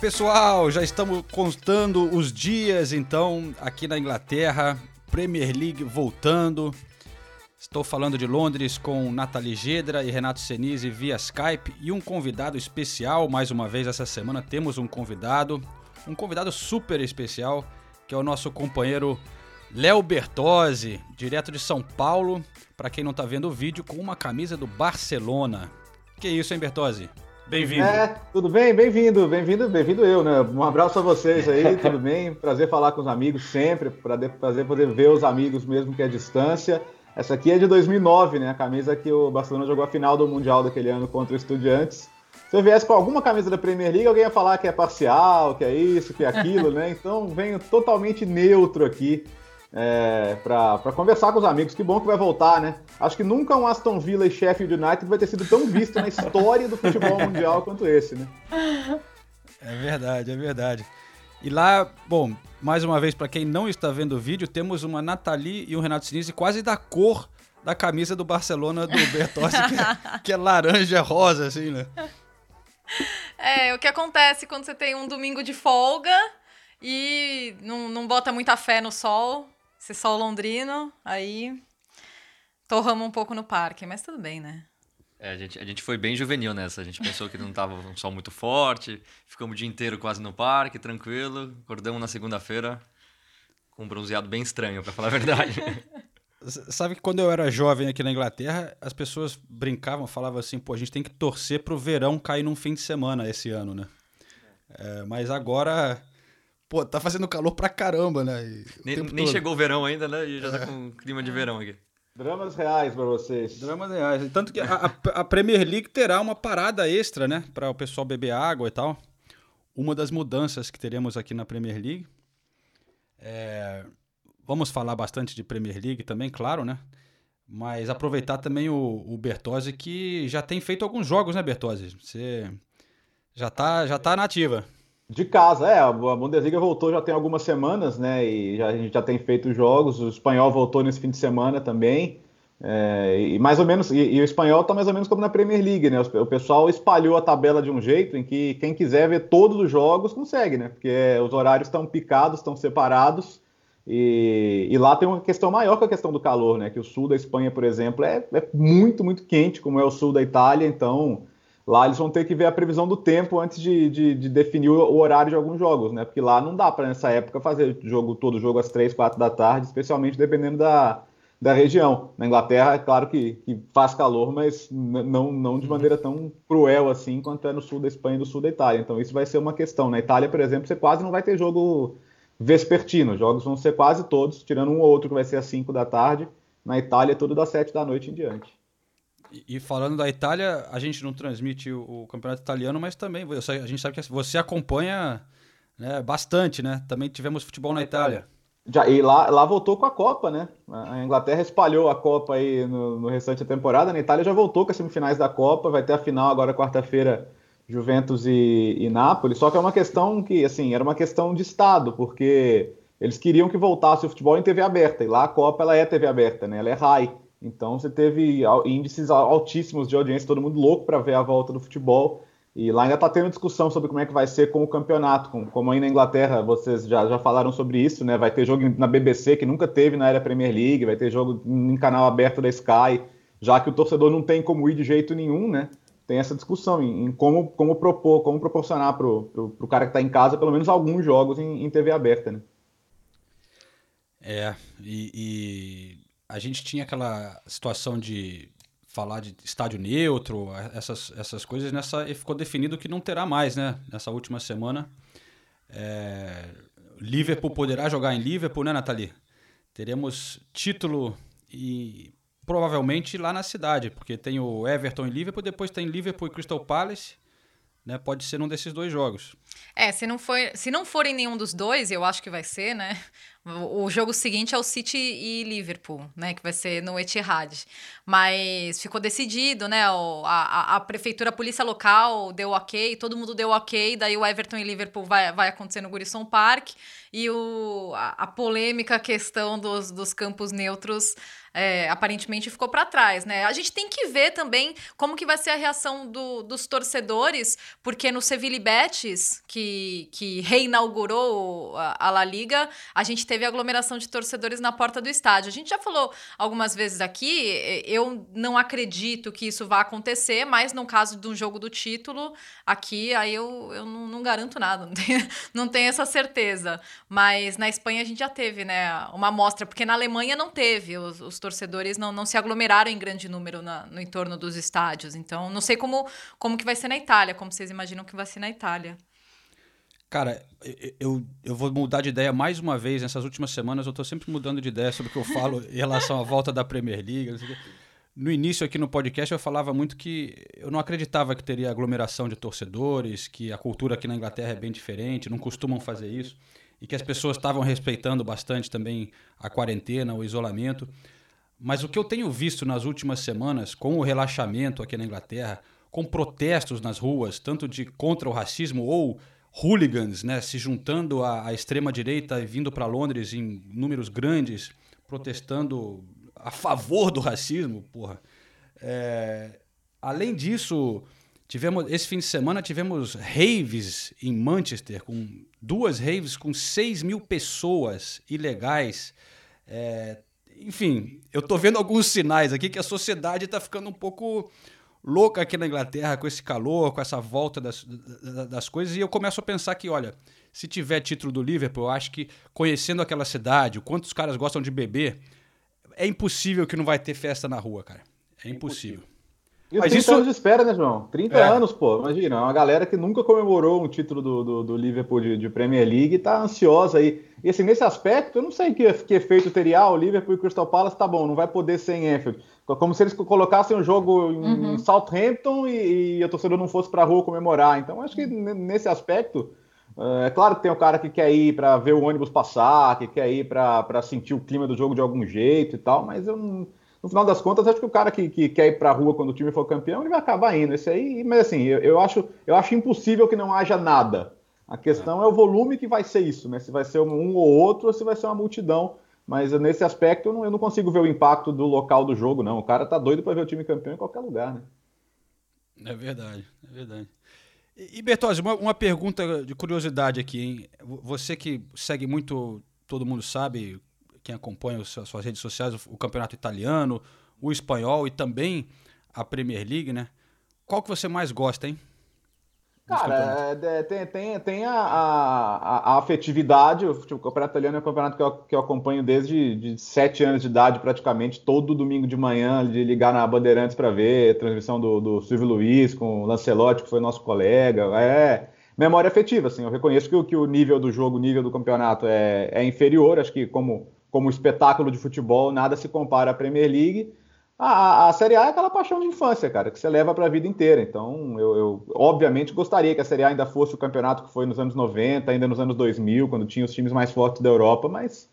Pessoal, já estamos contando os dias então aqui na Inglaterra, Premier League voltando. Estou falando de Londres com Nathalie Gedra e Renato Senise via Skype e um convidado especial, mais uma vez essa semana temos um convidado, um convidado super especial, que é o nosso companheiro Léo Bertozzi, direto de São Paulo, para quem não está vendo o vídeo, com uma camisa do Barcelona. Que isso, hein, Bertozzi? Bem-vindo. É, tudo bem? Bem-vindo, bem-vindo, bem-vindo eu, né? Um abraço a vocês aí, tudo bem? Prazer falar com os amigos sempre, prazer poder ver os amigos mesmo que é a distância. Essa aqui é de 2009, né? A camisa que o Barcelona jogou a final do Mundial daquele ano contra o Estudiantes. Se eu viesse com alguma camisa da Premier League, alguém ia falar que é parcial, que é isso, que é aquilo, né? Então venho totalmente neutro aqui é, para conversar com os amigos. Que bom que vai voltar, né? Acho que nunca um Aston Villa e Sheffield United vai ter sido tão visto na história do futebol mundial quanto esse, né? É verdade, é verdade. E lá, bom, mais uma vez, para quem não está vendo o vídeo, temos uma Nathalie e um Renato Sinise quase da cor da camisa do Barcelona do Bertossi, que, é, que é laranja rosa, assim, né? É, o que acontece quando você tem um domingo de folga e não, não bota muita fé no sol, ser sol londrino, aí torramos um pouco no parque, mas tudo bem, né? É, a gente, a gente foi bem juvenil nessa. A gente pensou que não tava um sol muito forte. Ficamos o dia inteiro quase no parque, tranquilo. Acordamos na segunda-feira com um bronzeado bem estranho, para falar a verdade. Sabe que quando eu era jovem aqui na Inglaterra, as pessoas brincavam, falavam assim, pô, a gente tem que torcer pro verão cair num fim de semana esse ano, né? É, mas agora, pô, tá fazendo calor pra caramba, né? E nem, nem chegou o verão ainda, né? E já tá com clima de verão aqui. Dramas reais para vocês. Dramas reais. Tanto que a, a, Premier League terá uma parada extra, né? Para o pessoal beber água e tal. Uma das mudanças que teremos aqui na Premier League. É... Vamos falar bastante de Premier League também, claro, né? Mas aproveitar também o, o Bertozzi, que já tem feito alguns jogos, né, Bertozzi? Você já tá, já tá nativa. De casa, é. A Bundesliga voltou já tem algumas semanas, né? E já, a gente já tem feito jogos. O espanhol voltou nesse fim de semana também. É, e mais ou menos, e, e o espanhol está mais ou menos como na Premier League, né? O, o, pessoal espalhou a tabela de um jeito em que quem quiser ver todos os jogos consegue, né? Porque os horários estão picados, estão separados. E, e, lá tem uma questão maior que a questão do calor, né? Que o sul da Espanha, por exemplo, é, é muito, muito quente, como é o sul da Itália, então Lá eles vão ter que ver a previsão do tempo antes de, de, de definir o, horário de alguns jogos, né? Porque lá não dá para nessa época fazer jogo todo jogo às 3, 4 da tarde, especialmente dependendo da, da região. Na Inglaterra, é claro que, que faz calor, mas não, não de maneira tão cruel assim quanto é no sul da Espanha e no sul da Itália. Então isso vai ser uma questão. Na Itália, por exemplo, você quase não vai ter jogo vespertino. Os jogos vão ser quase todos, tirando um ou outro que vai ser às 5 da tarde. Na Itália, tudo das 7 da noite em diante. E, falando da Itália, a gente não transmite o, o campeonato italiano, mas também você, a gente sabe que você acompanha né, bastante, né? Também tivemos futebol na Itália. Já, e lá, lá voltou com a Copa, né? A Inglaterra espalhou a Copa aí no, no restante da temporada. Na Itália já voltou com as semifinais da Copa. Vai ter a final agora quarta-feira, Juventus e, e Nápoles. Só que é uma questão que, assim, era uma questão de Estado, porque eles queriam que voltasse o futebol em TV aberta. E lá a Copa ela é TV aberta, né? Ela é RAI. Então você teve índices altíssimos de audiência, todo mundo louco para ver a volta do futebol. E lá ainda está tendo discussão sobre como é que vai ser com o campeonato. Como aí na Inglaterra, vocês já, já falaram sobre isso, né? Vai ter jogo na BBC, que nunca teve na era Premier League, vai ter jogo em canal aberto da Sky, já que o torcedor não tem como ir de jeito nenhum, né? Tem essa discussão em, em como, como propor, como proporcionar para o cara que está em casa pelo menos alguns jogos em, em TV aberta, né? É, e, e a gente tinha aquela situação de falar de estádio neutro, essas, essas coisas, nessa, e ficou definido que não terá mais, né? Nessa última semana. É, Liverpool poderá jogar em Liverpool, né, Nathalie? Teremos título e provavelmente lá na cidade, porque tem o Everton e Liverpool, depois tem Liverpool e Crystal Palace, né? Pode ser um desses dois jogos. É, se não for, se não for em nenhum dos dois, eu acho que vai ser, né? O, jogo seguinte é o City e Liverpool, né? Que vai ser no Etihad. Mas ficou decidido, né? O, a, a prefeitura, a polícia local deu ok, todo mundo deu ok, daí o Everton e Liverpool vai, vai acontecer no Gurisson Park e o, a, a polêmica questão dos, dos campos neutros é, aparentemente ficou para trás, né? A gente tem que ver também como que vai ser a reação do, dos torcedores, porque no Seville Betis, que, que reinaugurou a, a La Liga, a gente teve aglomeração de torcedores na porta do estádio. A gente já falou algumas vezes aqui, eu não acredito que isso vá acontecer, mas no caso de um jogo do título, aqui aí eu, eu não, não garanto nada, não tenho, não tenho essa certeza. Mas na Espanha a gente já teve, né, uma amostra, porque na Alemanha não teve, os, os torcedores não, não se aglomeraram em grande número na, no entorno dos estádios. Então, não sei como, como que vai ser na Itália, como vocês imaginam que vai ser na Itália. Cara, eu, eu vou mudar de ideia mais uma vez. Nessas últimas semanas eu estou sempre mudando de ideia sobre o que eu falo em relação à volta da Premier League. No início aqui no podcast eu falava muito que eu não acreditava que teria aglomeração de torcedores, que a cultura aqui na Inglaterra é bem diferente, não costumam fazer isso, e que as pessoas estavam respeitando bastante também a quarentena, o isolamento. Mas o que eu tenho visto nas últimas semanas, com o relaxamento aqui na Inglaterra, com protestos nas ruas, tanto de contra o racismo ou hooligans, né, se juntando à, à extrema direita e vindo para Londres em números grandes, protestando a favor do racismo, porra. É, além disso, tivemos esse fim de semana tivemos raves em Manchester, com duas raves com 6 mil pessoas ilegais. É, enfim, eu tô vendo alguns sinais aqui que a sociedade está ficando um pouco louca aqui na Inglaterra com esse calor, com essa volta das, das coisas, e eu começo a pensar que, olha, se tiver título do Liverpool, eu acho que conhecendo aquela cidade, o quanto os caras gostam de beber, é impossível que não vai ter festa na rua, cara. É impossível. E Mas 30 isso... anos de espera, né, João? 30 é. anos, pô. Imagina, uma galera que nunca comemorou um título do, do, do Liverpool de, de, Premier League e tá ansiosa aí. E assim, nesse aspecto, eu não sei que, que efeito teria ah, o Liverpool e o Crystal Palace, tá bom, não vai poder ser em Anfield. Como se eles colocassem o um jogo em uhum. Southampton e, e a torcedor não fosse pra rua comemorar. Então, acho que nesse aspecto, é claro que tem o cara que quer ir para ver o ônibus passar, que quer ir para sentir o clima do jogo de algum jeito e tal, mas eu não no final das contas, acho que o cara que, que quer ir para a rua quando o time for campeão, ele vai acabar indo. Esse aí, mas assim, eu, eu, acho, eu acho impossível que não haja nada. A questão é, é o volume que vai ser isso, né? Se vai ser um ou outro ou se vai ser uma multidão. Mas nesse aspecto eu não, eu não consigo ver o impacto do local do jogo, não. O cara tá doido para ver o time campeão em qualquer lugar, né? É verdade, é verdade. E, Bertozzi, uma, uma pergunta de curiosidade aqui, hein? Você que segue muito, todo mundo sabe, quem acompanha as suas redes sociais, o, o campeonato italiano, o espanhol e também a Premier League, né? Qual que você mais gosta, hein? Cara, é, tem, tem, tem a, a, a, afetividade. O, tipo, o campeonato italiano é um campeonato que eu, que eu acompanho desde de sete anos de idade, praticamente, todo domingo de manhã, de ligar na Bandeirantes para ver, transmissão do, do Silvio Luiz com o Lancelotti, que foi nosso colega. É memória afetiva, assim. Eu reconheço que, que o nível do jogo, o nível do campeonato é, é inferior. Acho que, como como espetáculo de futebol, nada se compara à Premier League. A, a, Série A é aquela paixão de infância, cara, que você leva para a vida inteira. Então, eu, eu, obviamente gostaria que a Série A ainda fosse o campeonato que foi nos anos 90, ainda nos anos 2000, quando tinha os times mais fortes da Europa, mas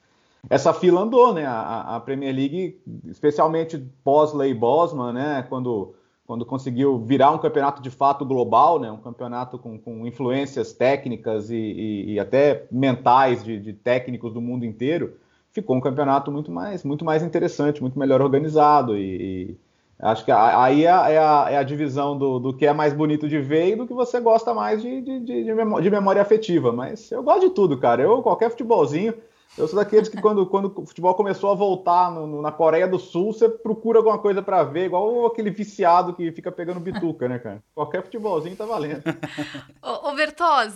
essa fila andou, né? A, a Premier League, especialmente pós-Lei Bosman, né? Quando, quando conseguiu virar um campeonato de fato global, né? Um campeonato com, com influências técnicas e, e, e até mentais de, de técnicos do mundo inteiro ficou um campeonato muito mais, muito mais interessante, muito melhor organizado e, e acho que aí é, é, a, é a, divisão do, do, que é mais bonito de ver e do que você gosta mais de, de, de, de, memória afetiva. Mas eu gosto de tudo, cara. Eu, qualquer futebolzinho, eu sou daqueles que quando, quando o futebol começou a voltar no, no, na Coreia do Sul, você procura alguma coisa para ver, igual aquele viciado que fica pegando bituca, né, cara? Qualquer futebolzinho tá valendo. ô, ô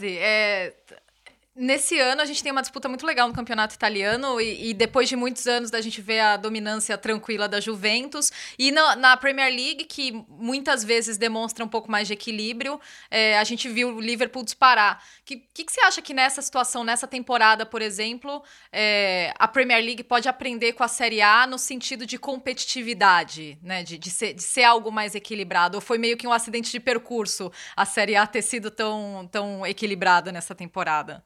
é, Nesse ano a gente tem uma disputa muito legal no campeonato italiano e, e, depois de muitos anos da gente ver a dominância tranquila da Juventus e na, na Premier League que muitas vezes demonstra um pouco mais de equilíbrio, é, a gente viu o Liverpool disparar. O que, que, que, você acha que nessa situação, nessa temporada, por exemplo, é, a Premier League pode aprender com a Série A no sentido de competitividade, né, de, de, ser, de ser algo mais equilibrado? Ou foi meio que um acidente de percurso a Série A ter sido tão, tão equilibrada nessa temporada?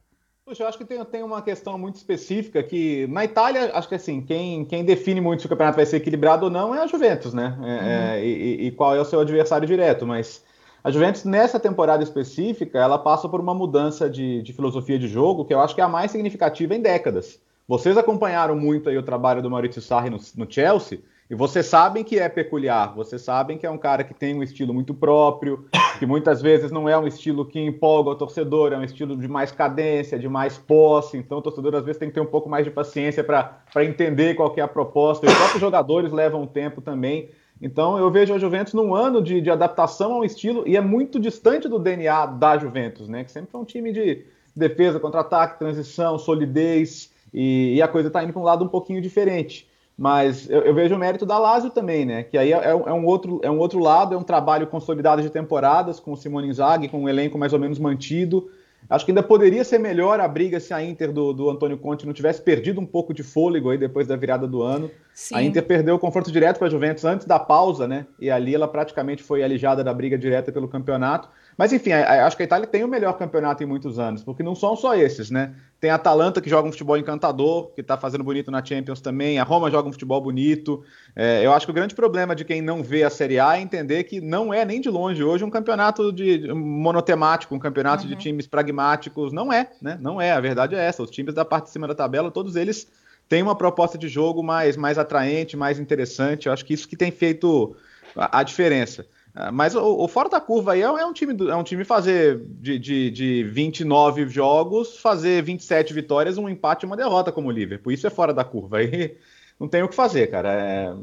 Puxa, eu acho que tem, tem uma questão muito específica que na Itália, acho que assim, quem, quem define muito se o campeonato vai ser equilibrado ou não é a Juventus, né? É, uhum. é, e, e, qual é o seu adversário direto. Mas a Juventus, nessa temporada específica, ela passa por uma mudança de, de filosofia de jogo que eu acho que é a mais significativa em décadas. Vocês acompanharam muito aí o trabalho do Maurizio Sarri no, no Chelsea. E vocês sabem que é peculiar, vocês sabem que é um cara que tem um estilo muito próprio, que muitas vezes não é um estilo que empolga o torcedor, é um estilo de mais cadência, de mais posse. Então o torcedor às vezes tem que ter um pouco mais de paciência para entender qual é a proposta. E os próprios jogadores levam tempo também. Então eu vejo a Juventus num ano de, de adaptação ao estilo e é muito distante do DNA da Juventus, né? Que sempre foi um time de defesa, contra-ataque, transição, solidez, e, e a coisa está indo para um lado um pouquinho diferente. Mas eu, eu, vejo o mérito da Lazio também, né? Que aí é, é, um outro, é um outro lado, é um trabalho consolidado de temporadas, com o Simone Inzaghi, com um elenco mais ou menos mantido. Acho que ainda poderia ser melhor a briga se a Inter do, do Antônio Conte não tivesse perdido um pouco de fôlego aí depois da virada do ano. Sim. A Inter perdeu o confronto direto com a Juventus antes da pausa, né? E ali ela praticamente foi alijada da briga direta pelo campeonato. Mas enfim, acho que a Itália tem o melhor campeonato em muitos anos, porque não são só esses, né? Tem a Atalanta que joga um futebol encantador, que está fazendo bonito na Champions também. A Roma joga um futebol bonito. É, eu acho que o grande problema de quem não vê a Série A é entender que não é nem de longe hoje um campeonato de monotemático, um campeonato uhum. de times pragmáticos. Não é, né? Não é. A verdade é essa. Os times da parte de cima da tabela, todos eles têm uma proposta de jogo mais, mais atraente, mais interessante. Eu acho que isso que tem feito a, a diferença. É, mas o, o, fora da curva aí é, é, um time é um time fazer de, de, de 29 jogos, fazer 27 vitórias, um empate e uma derrota como o Liverpool. Isso é fora da curva. Aí não tem o que fazer, cara. É,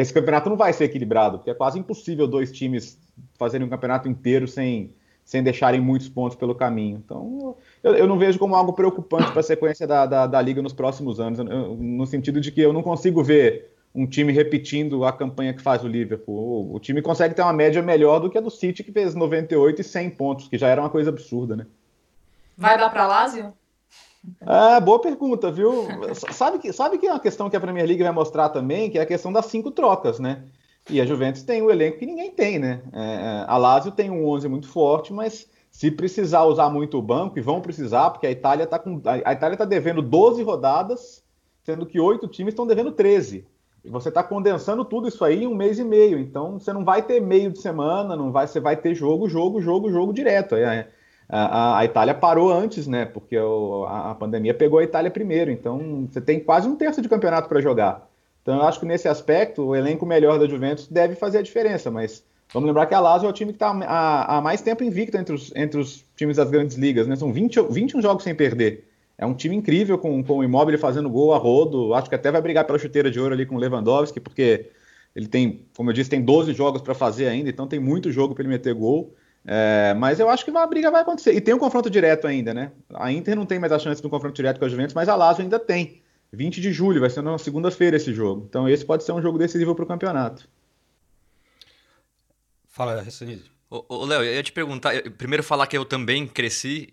esse campeonato não vai ser equilibrado, porque é quase impossível dois times fazerem um campeonato inteiro sem, sem deixarem muitos pontos pelo caminho. Então, eu, eu não vejo como algo preocupante para a sequência da, da, da, liga nos próximos anos, no sentido de que eu não consigo ver um time repetindo a campanha que faz o Liverpool. O, time consegue ter uma média melhor do que a do City, que fez 98 e 100 pontos, que já era uma coisa absurda, né? Vai dar para Lazio? Ah, boa pergunta, viu? Sabe que, sabe que é uma questão que a Premier League vai mostrar também, que é a questão das cinco trocas, né? E a Juventus tem o um elenco que ninguém tem, né? É, é a Lazio tem um 11 muito forte, mas se precisar usar muito o banco, e vão precisar, porque a Itália está com a Itália tá devendo 12 rodadas, sendo que oito times estão devendo 13. E você está condensando tudo isso aí em um mês e meio. Então você não vai ter meio de semana, não vai, você vai ter jogo, jogo, jogo, jogo direto. A, a, a Itália parou antes, né? Porque o, a, a, pandemia pegou a Itália primeiro. Então você tem quase um terço de campeonato para jogar. Então eu acho que nesse aspecto o elenco melhor da Juventus deve fazer a diferença. Mas vamos lembrar que a Lazio é o time que está há, há mais tempo invicto entre os, entre os times das grandes ligas, né? São 20, 21 jogos sem perder. É um time incrível com, com o Immobile fazendo gol a rodo. Acho que até vai brigar pela chuteira de ouro ali com o Lewandowski, porque ele tem, como eu disse, tem 12 jogos para fazer ainda, então tem muito jogo para ele meter gol. É, mas eu acho que a briga vai acontecer. E tem um confronto direto ainda, né? A Inter não tem mais a chance de um confronto direto com a Juventus, mas a Lazio ainda tem. 20 de julho, vai ser na segunda-feira esse jogo. Então esse pode ser um jogo decisivo para o campeonato. Fala, Ressanise. Ô, Léo, eu ia te perguntar, primeiro falar que eu também cresci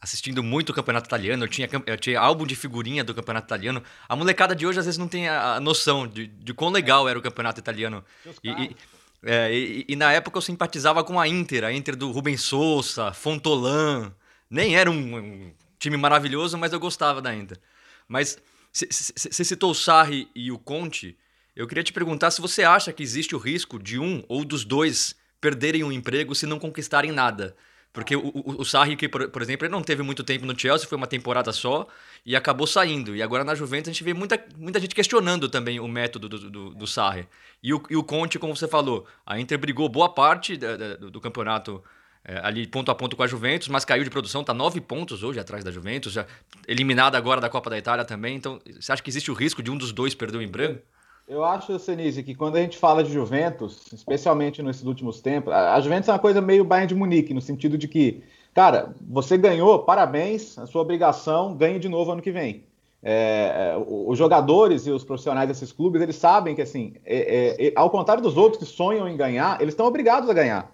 assistindo muito o campeonato italiano, eu tinha, eu tinha álbum de figurinha do campeonato italiano. A molecada de hoje às vezes não tem a, noção de, de quão legal era o campeonato italiano. E, e, é, e, e, na época eu simpatizava com a Inter, a Inter do Rubens Sousa, Fontolan. Nem era um, um time maravilhoso, mas eu gostava da Inter. Mas você citou o Sarri e o Conte. Eu queria te perguntar se você acha que existe o risco de um ou dos dois perderem um emprego se não conquistarem nada. Porque o, o, o Sarri, que, por, por, exemplo, ele não teve muito tempo no Chelsea, foi uma temporada só e acabou saindo. E agora na Juventus a gente vê muita, muita gente questionando também o método do, do, do Sarri. E o, e o Conte, como você falou, a Inter brigou boa parte da, da, do, campeonato é, ali ponto a ponto com a Juventus, mas caiu de produção, está nove pontos hoje atrás da Juventus, já eliminada agora da Copa da Itália também. Então, você acha que existe o risco de um dos dois perder o emprego? Eu acho, Senise, que quando a gente fala de Juventus, especialmente nesses últimos tempos, a Juventus é uma coisa meio Bayern de Munique, no sentido de que cara, você ganhou, parabéns, a sua obrigação, ganhe de novo ano que vem. É, é os jogadores e os profissionais desses clubes, eles sabem que, assim, é, é, é ao contrário dos outros que sonham em ganhar, eles estão obrigados a ganhar.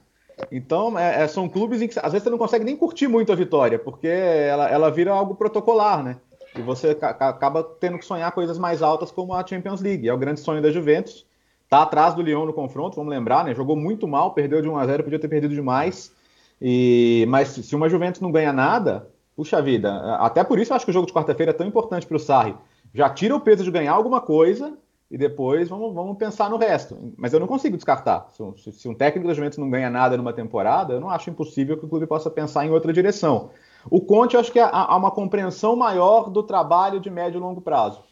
Então, é, são clubes em que, às vezes, você não consegue nem curtir muito a vitória, porque ela, ela vira algo protocolar, né? E você acaba tendo que sonhar coisas mais altas como a Champions League. É o grande sonho da Juventus. Tá atrás do Lyon no confronto, vamos lembrar, né? Jogou muito mal, perdeu de 1 a 0, podia ter perdido demais. E mas se uma Juventus não ganha nada, puxa vida. Até por isso eu acho que o jogo de quarta-feira é tão importante para o Sarri. Já tira o peso de ganhar alguma coisa e depois vamos, vamos pensar no resto. Mas eu não consigo descartar. Se, se um técnico da Juventus não ganha nada numa temporada, eu não acho impossível que o clube possa pensar em outra direção. O Conte, eu acho que há uma compreensão maior do trabalho de médio e longo prazo.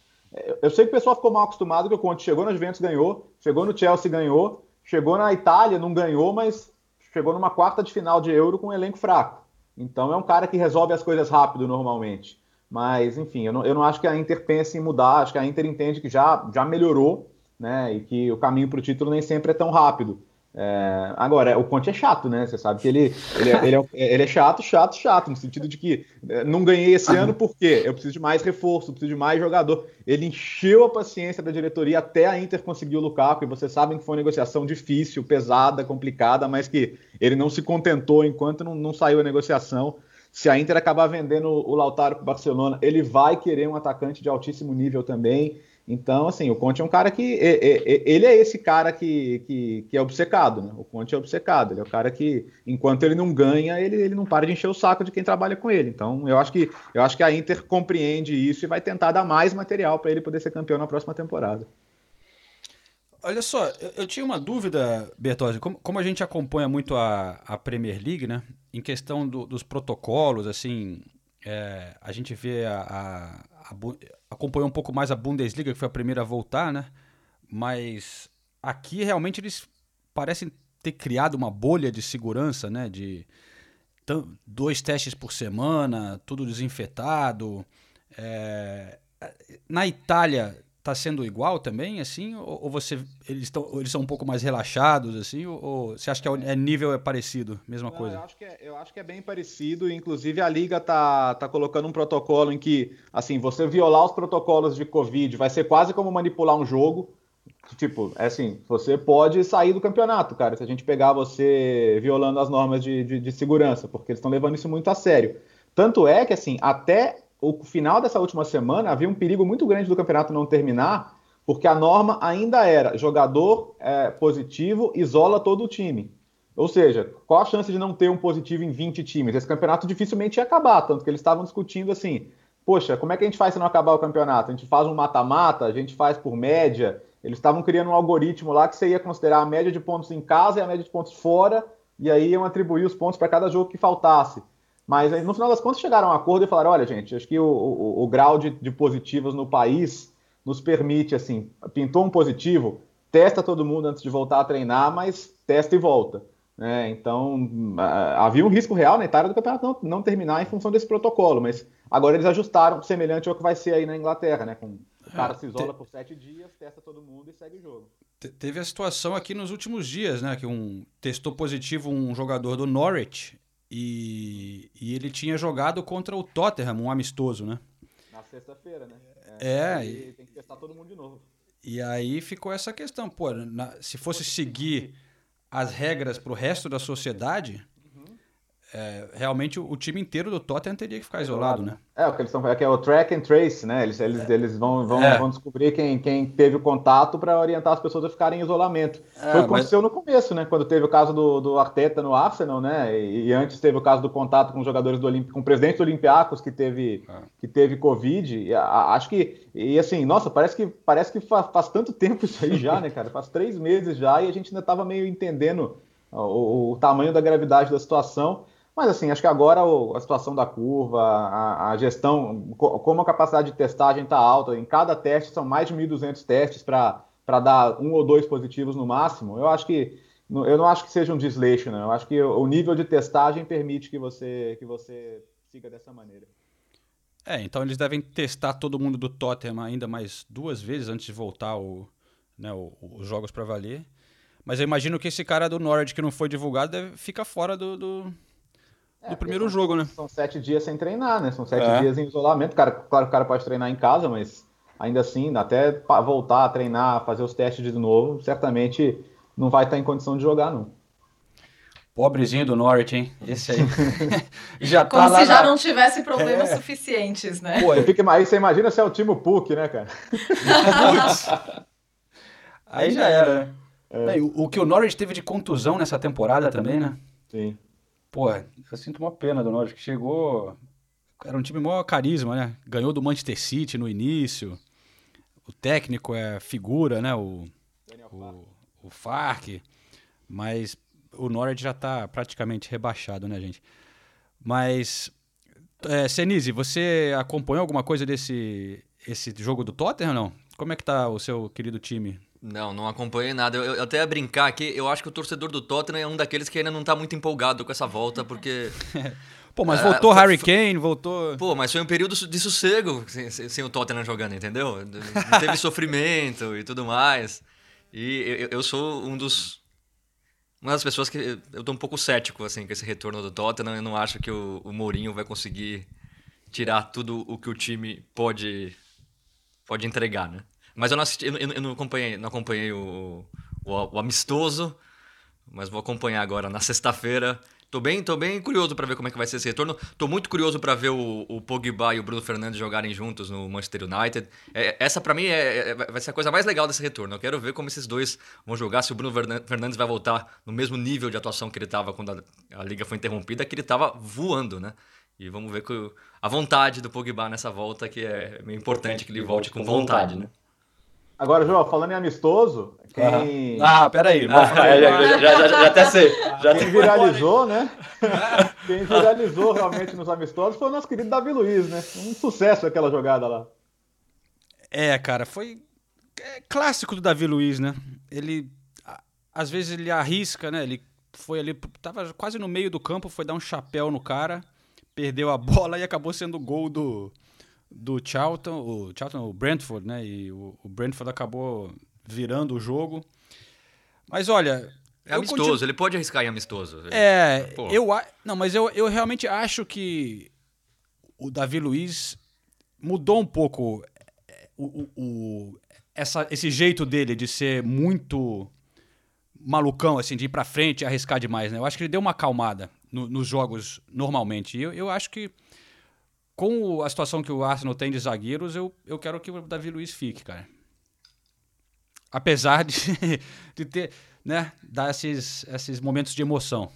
Eu sei que o pessoal ficou mal acostumado que o Conte chegou na Juventus, ganhou, chegou no Chelsea, ganhou, chegou na Itália, não ganhou, mas chegou numa quarta de final de Euro com um elenco fraco. Então é um cara que resolve as coisas rápido normalmente. Mas, enfim, eu não, eu não acho que a Inter pense em mudar, acho que a Inter entende que já, já melhorou, né? E que o caminho para o título nem sempre é tão rápido. É, agora, o Conte é chato, né? Você sabe que ele, ele, é, ele, é, ele, é, chato, chato, chato, no sentido de que é, não ganhei esse ano porque eu preciso de mais reforço, preciso de mais jogador. Ele encheu a paciência da diretoria até a Inter conseguir o Lukaku, e vocês sabem que foi uma negociação difícil, pesada, complicada, mas que ele não se contentou enquanto não, não saiu a negociação. Se a Inter acabar vendendo o Lautaro para o Barcelona, ele vai querer um atacante de altíssimo nível também. Então, assim, o Conte é um cara que. Ele é esse cara que, que, que, é obcecado, né? O Conte é obcecado. Ele é o cara que, enquanto ele não ganha, ele, ele não para de encher o saco de quem trabalha com ele. Então, eu acho que, eu acho que a Inter compreende isso e vai tentar dar mais material para ele poder ser campeão na próxima temporada. Olha só, eu, eu tinha uma dúvida, Bertozzi. Como, como, a gente acompanha muito a, a Premier League, né? Em questão do, dos protocolos, assim, é, a gente vê a, a, a acompanhou um pouco mais a Bundesliga, que foi a primeira a voltar, né? Mas aqui realmente eles parecem ter criado uma bolha de segurança, né? De dois testes por semana, tudo desinfetado. É... Na Itália está sendo igual também, assim? Ou, ou você eles estão eles são um pouco mais relaxados, assim? Ou, ou você acha que é, é nível é parecido, mesma Não, coisa? Eu acho, que é, eu acho que é bem parecido. Inclusive a liga tá tá colocando um protocolo em que, assim, você violar os protocolos de Covid vai ser quase como manipular um jogo. Tipo, é assim, você pode sair do campeonato, cara, se a gente pegar você violando as normas de, de, de segurança, porque eles estão levando isso muito a sério. Tanto é que, assim, até o final dessa última semana havia um perigo muito grande do campeonato não terminar, porque a norma ainda era jogador é, positivo isola todo o time. Ou seja, qual a chance de não ter um positivo em 20 times? Esse campeonato dificilmente ia acabar, tanto que eles estavam discutindo assim: poxa, como é que a gente faz se não acabar o campeonato? A gente faz um mata-mata, a gente faz por média. Eles estavam criando um algoritmo lá que você ia considerar a média de pontos em casa e a média de pontos fora, e aí iam atribuir os pontos para cada jogo que faltasse. Mas no final das contas chegaram a um acordo e falaram: olha, gente, acho que o, o, o grau de, de, positivos no país nos permite, assim, pintou um positivo, testa todo mundo antes de voltar a treinar, mas testa e volta. Né? Então, havia um risco real na Itália do campeonato não, não, terminar em função desse protocolo, mas agora eles ajustaram semelhante ao que vai ser aí na Inglaterra, né? Com o cara se isola por sete dias, testa todo mundo e segue o jogo. Teve a situação aqui nos últimos dias, né? Que um testou positivo um jogador do Norwich e, e ele tinha jogado contra o Tottenham, um amistoso, né? Na sexta-feira, né? É. E tem que testar todo mundo de novo. E aí ficou essa questão, pô, na, se fosse seguir as regras para o resto da sociedade, é, realmente o, o, time inteiro do Tottenham teria que ficar isolado, né? É, o que eles estão é que é o track and trace, né? Eles, eles, é. eles vão, vão, é. vão descobrir quem, quem teve o contato para orientar as pessoas a ficarem em isolamento. É, Foi o que aconteceu mas... no começo, né? Quando teve o caso do, do Arteta no Arsenal, né? E, e, antes teve o caso do contato com os jogadores do Olímpico, com o presidente do Olympiacos que teve, é. que teve Covid. E, a, acho que, e assim, nossa, parece que, parece que faz, faz tanto tempo isso aí já, né, cara? Faz três meses já e a gente ainda estava meio entendendo o, o tamanho da gravidade da situação. Mas assim, acho que agora a situação da curva, a, a gestão, como a capacidade de testagem está alta, em cada teste são mais de 1.200 testes para dar um ou dois positivos no máximo. Eu acho que eu não acho que seja um desleixo, né? Eu acho que o nível de testagem permite que você que você siga dessa maneira. É, então eles devem testar todo mundo do Tottenham ainda mais duas vezes antes de voltar o, né, o, os jogos para valer. Mas eu imagino que esse cara do Norwich que não foi divulgado deve ficar fora do, do do primeiro jogo, né? São sete dias sem treinar, né? São sete É. dias em isolamento. Cara, claro que o cara pode treinar em casa, mas ainda assim, até voltar a treinar, fazer os testes de novo, certamente não vai estar em condição de jogar, não. Pobrezinho do Norwich, hein? Esse aí. já tá Como lá se já na- não tivesse problemas suficientes, né? Pô, Você fica, aí você imagina se é o time Puck, né, cara? aí já era, né? O, o que o Norwich teve de contusão nessa temporada também, né? Sim. Pô, eu sinto uma pena do Norwich, que chegou... Era um time maior carisma, né? Ganhou do Manchester City no início. O técnico é figura, né? O, o, o Fark. Mas o Norwich já tá praticamente rebaixado, né, gente? Mas, é, Senise, você acompanhou alguma coisa desse esse jogo do Tottenham, não? Como é que tá o seu querido time? Não, não acompanhei nada. Eu, eu até ia brincar aqui, eu acho que o torcedor do Tottenham é um daqueles que ainda não tá muito empolgado com essa volta, porque. Pô, mas É, voltou foi- Harry Kane, voltou... Pô, mas foi um período de sossego sem, sem- sem o Tottenham jogando, entendeu? Não teve sofrimento e tudo mais. E eu, eu sou um dos. Uma das pessoas que eu tô um pouco cético, assim, com esse retorno do Tottenham. Eu não acho que o, o Mourinho vai conseguir tirar tudo o que o time pode, pode entregar, né? Mas eu não assisti, eu, eu- não acompanhei, não acompanhei o, o, o amistoso, mas vou acompanhar agora na sexta-feira. Tô bem, tô bem curioso para ver como é que vai ser esse retorno. Tô muito curioso para ver o, o Pogba e o Bruno Fernandes jogarem juntos no Manchester United. É, essa para mim é, é- vai ser a coisa mais legal desse retorno. Eu quero ver como esses dois vão jogar, se o Bruno Fernandes vai voltar no mesmo nível de atuação que ele tava quando a, a liga foi interrompida, que ele tava voando, né? E vamos ver que a vontade do Pogba nessa volta que é meio importante que ele volte com vontade, né? Agora, João, falando em amistoso, quem, Ah, peraí. já, já, já até sei. Já quem viralizou, né? Quem viralizou realmente nos amistosos foi o nosso querido Davi Luiz, né? Um sucesso aquela jogada lá. É, cara, foi é clássico do Davi Luiz, né? Ele às vezes ele arrisca, né? Ele foi ali, tava quase no meio do campo, foi dar um chapéu no cara, perdeu a bola e acabou sendo o gol do do Charlton, o Charlton, o Brentford, né? E o, o Brentford acabou virando o jogo. Mas olha, É amistoso, continuo- ele pode arriscar em amistoso. é, Pô. eu a- não, mas eu, eu realmente acho que o Davi Luiz mudou um pouco é, o, o- o- essa, esse jeito dele de ser muito malucão, assim, de ir pra frente e arriscar demais, né? Eu acho que ele deu uma acalmada no- nos jogos normalmente. E eu, eu acho que com o- a situação que o Arsenal tem de zagueiros, eu, eu quero que o Davi Luiz fique, cara. Apesar de, de ter, né, dar esses, esses momentos de emoção.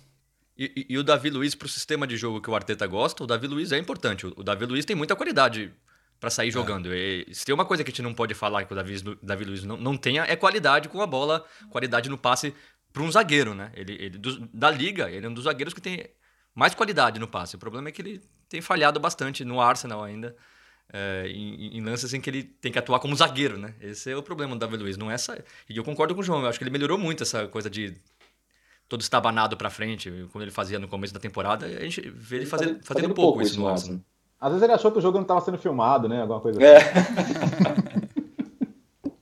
E, e- e o Davi Luiz, pro sistema de jogo que o Arteta gosta, o Davi Luiz é importante. O, o Davi Luiz tem muita qualidade pra sair jogando. E se tem uma coisa que a gente não pode falar que o Davi, Davi Luiz não, não tenha, é qualidade com a bola, qualidade no passe pra um zagueiro, né? Ele, ele dos- da liga, ele é um dos zagueiros que tem mais qualidade no passe. O problema é que ele tem falhado bastante no Arsenal ainda. é, em, em lances em que ele tem que atuar como zagueiro, né? Esse é o problema do Davi Luiz. Não é essa... E eu concordo com o João. Eu acho que ele melhorou muito essa coisa de todo estabanado pra frente, como ele fazia no começo da temporada, a gente vê ele fazer, fazendo, pouco isso no Arsenal. Às vezes ele achou que o jogo não estava sendo filmado, né? Alguma coisa assim.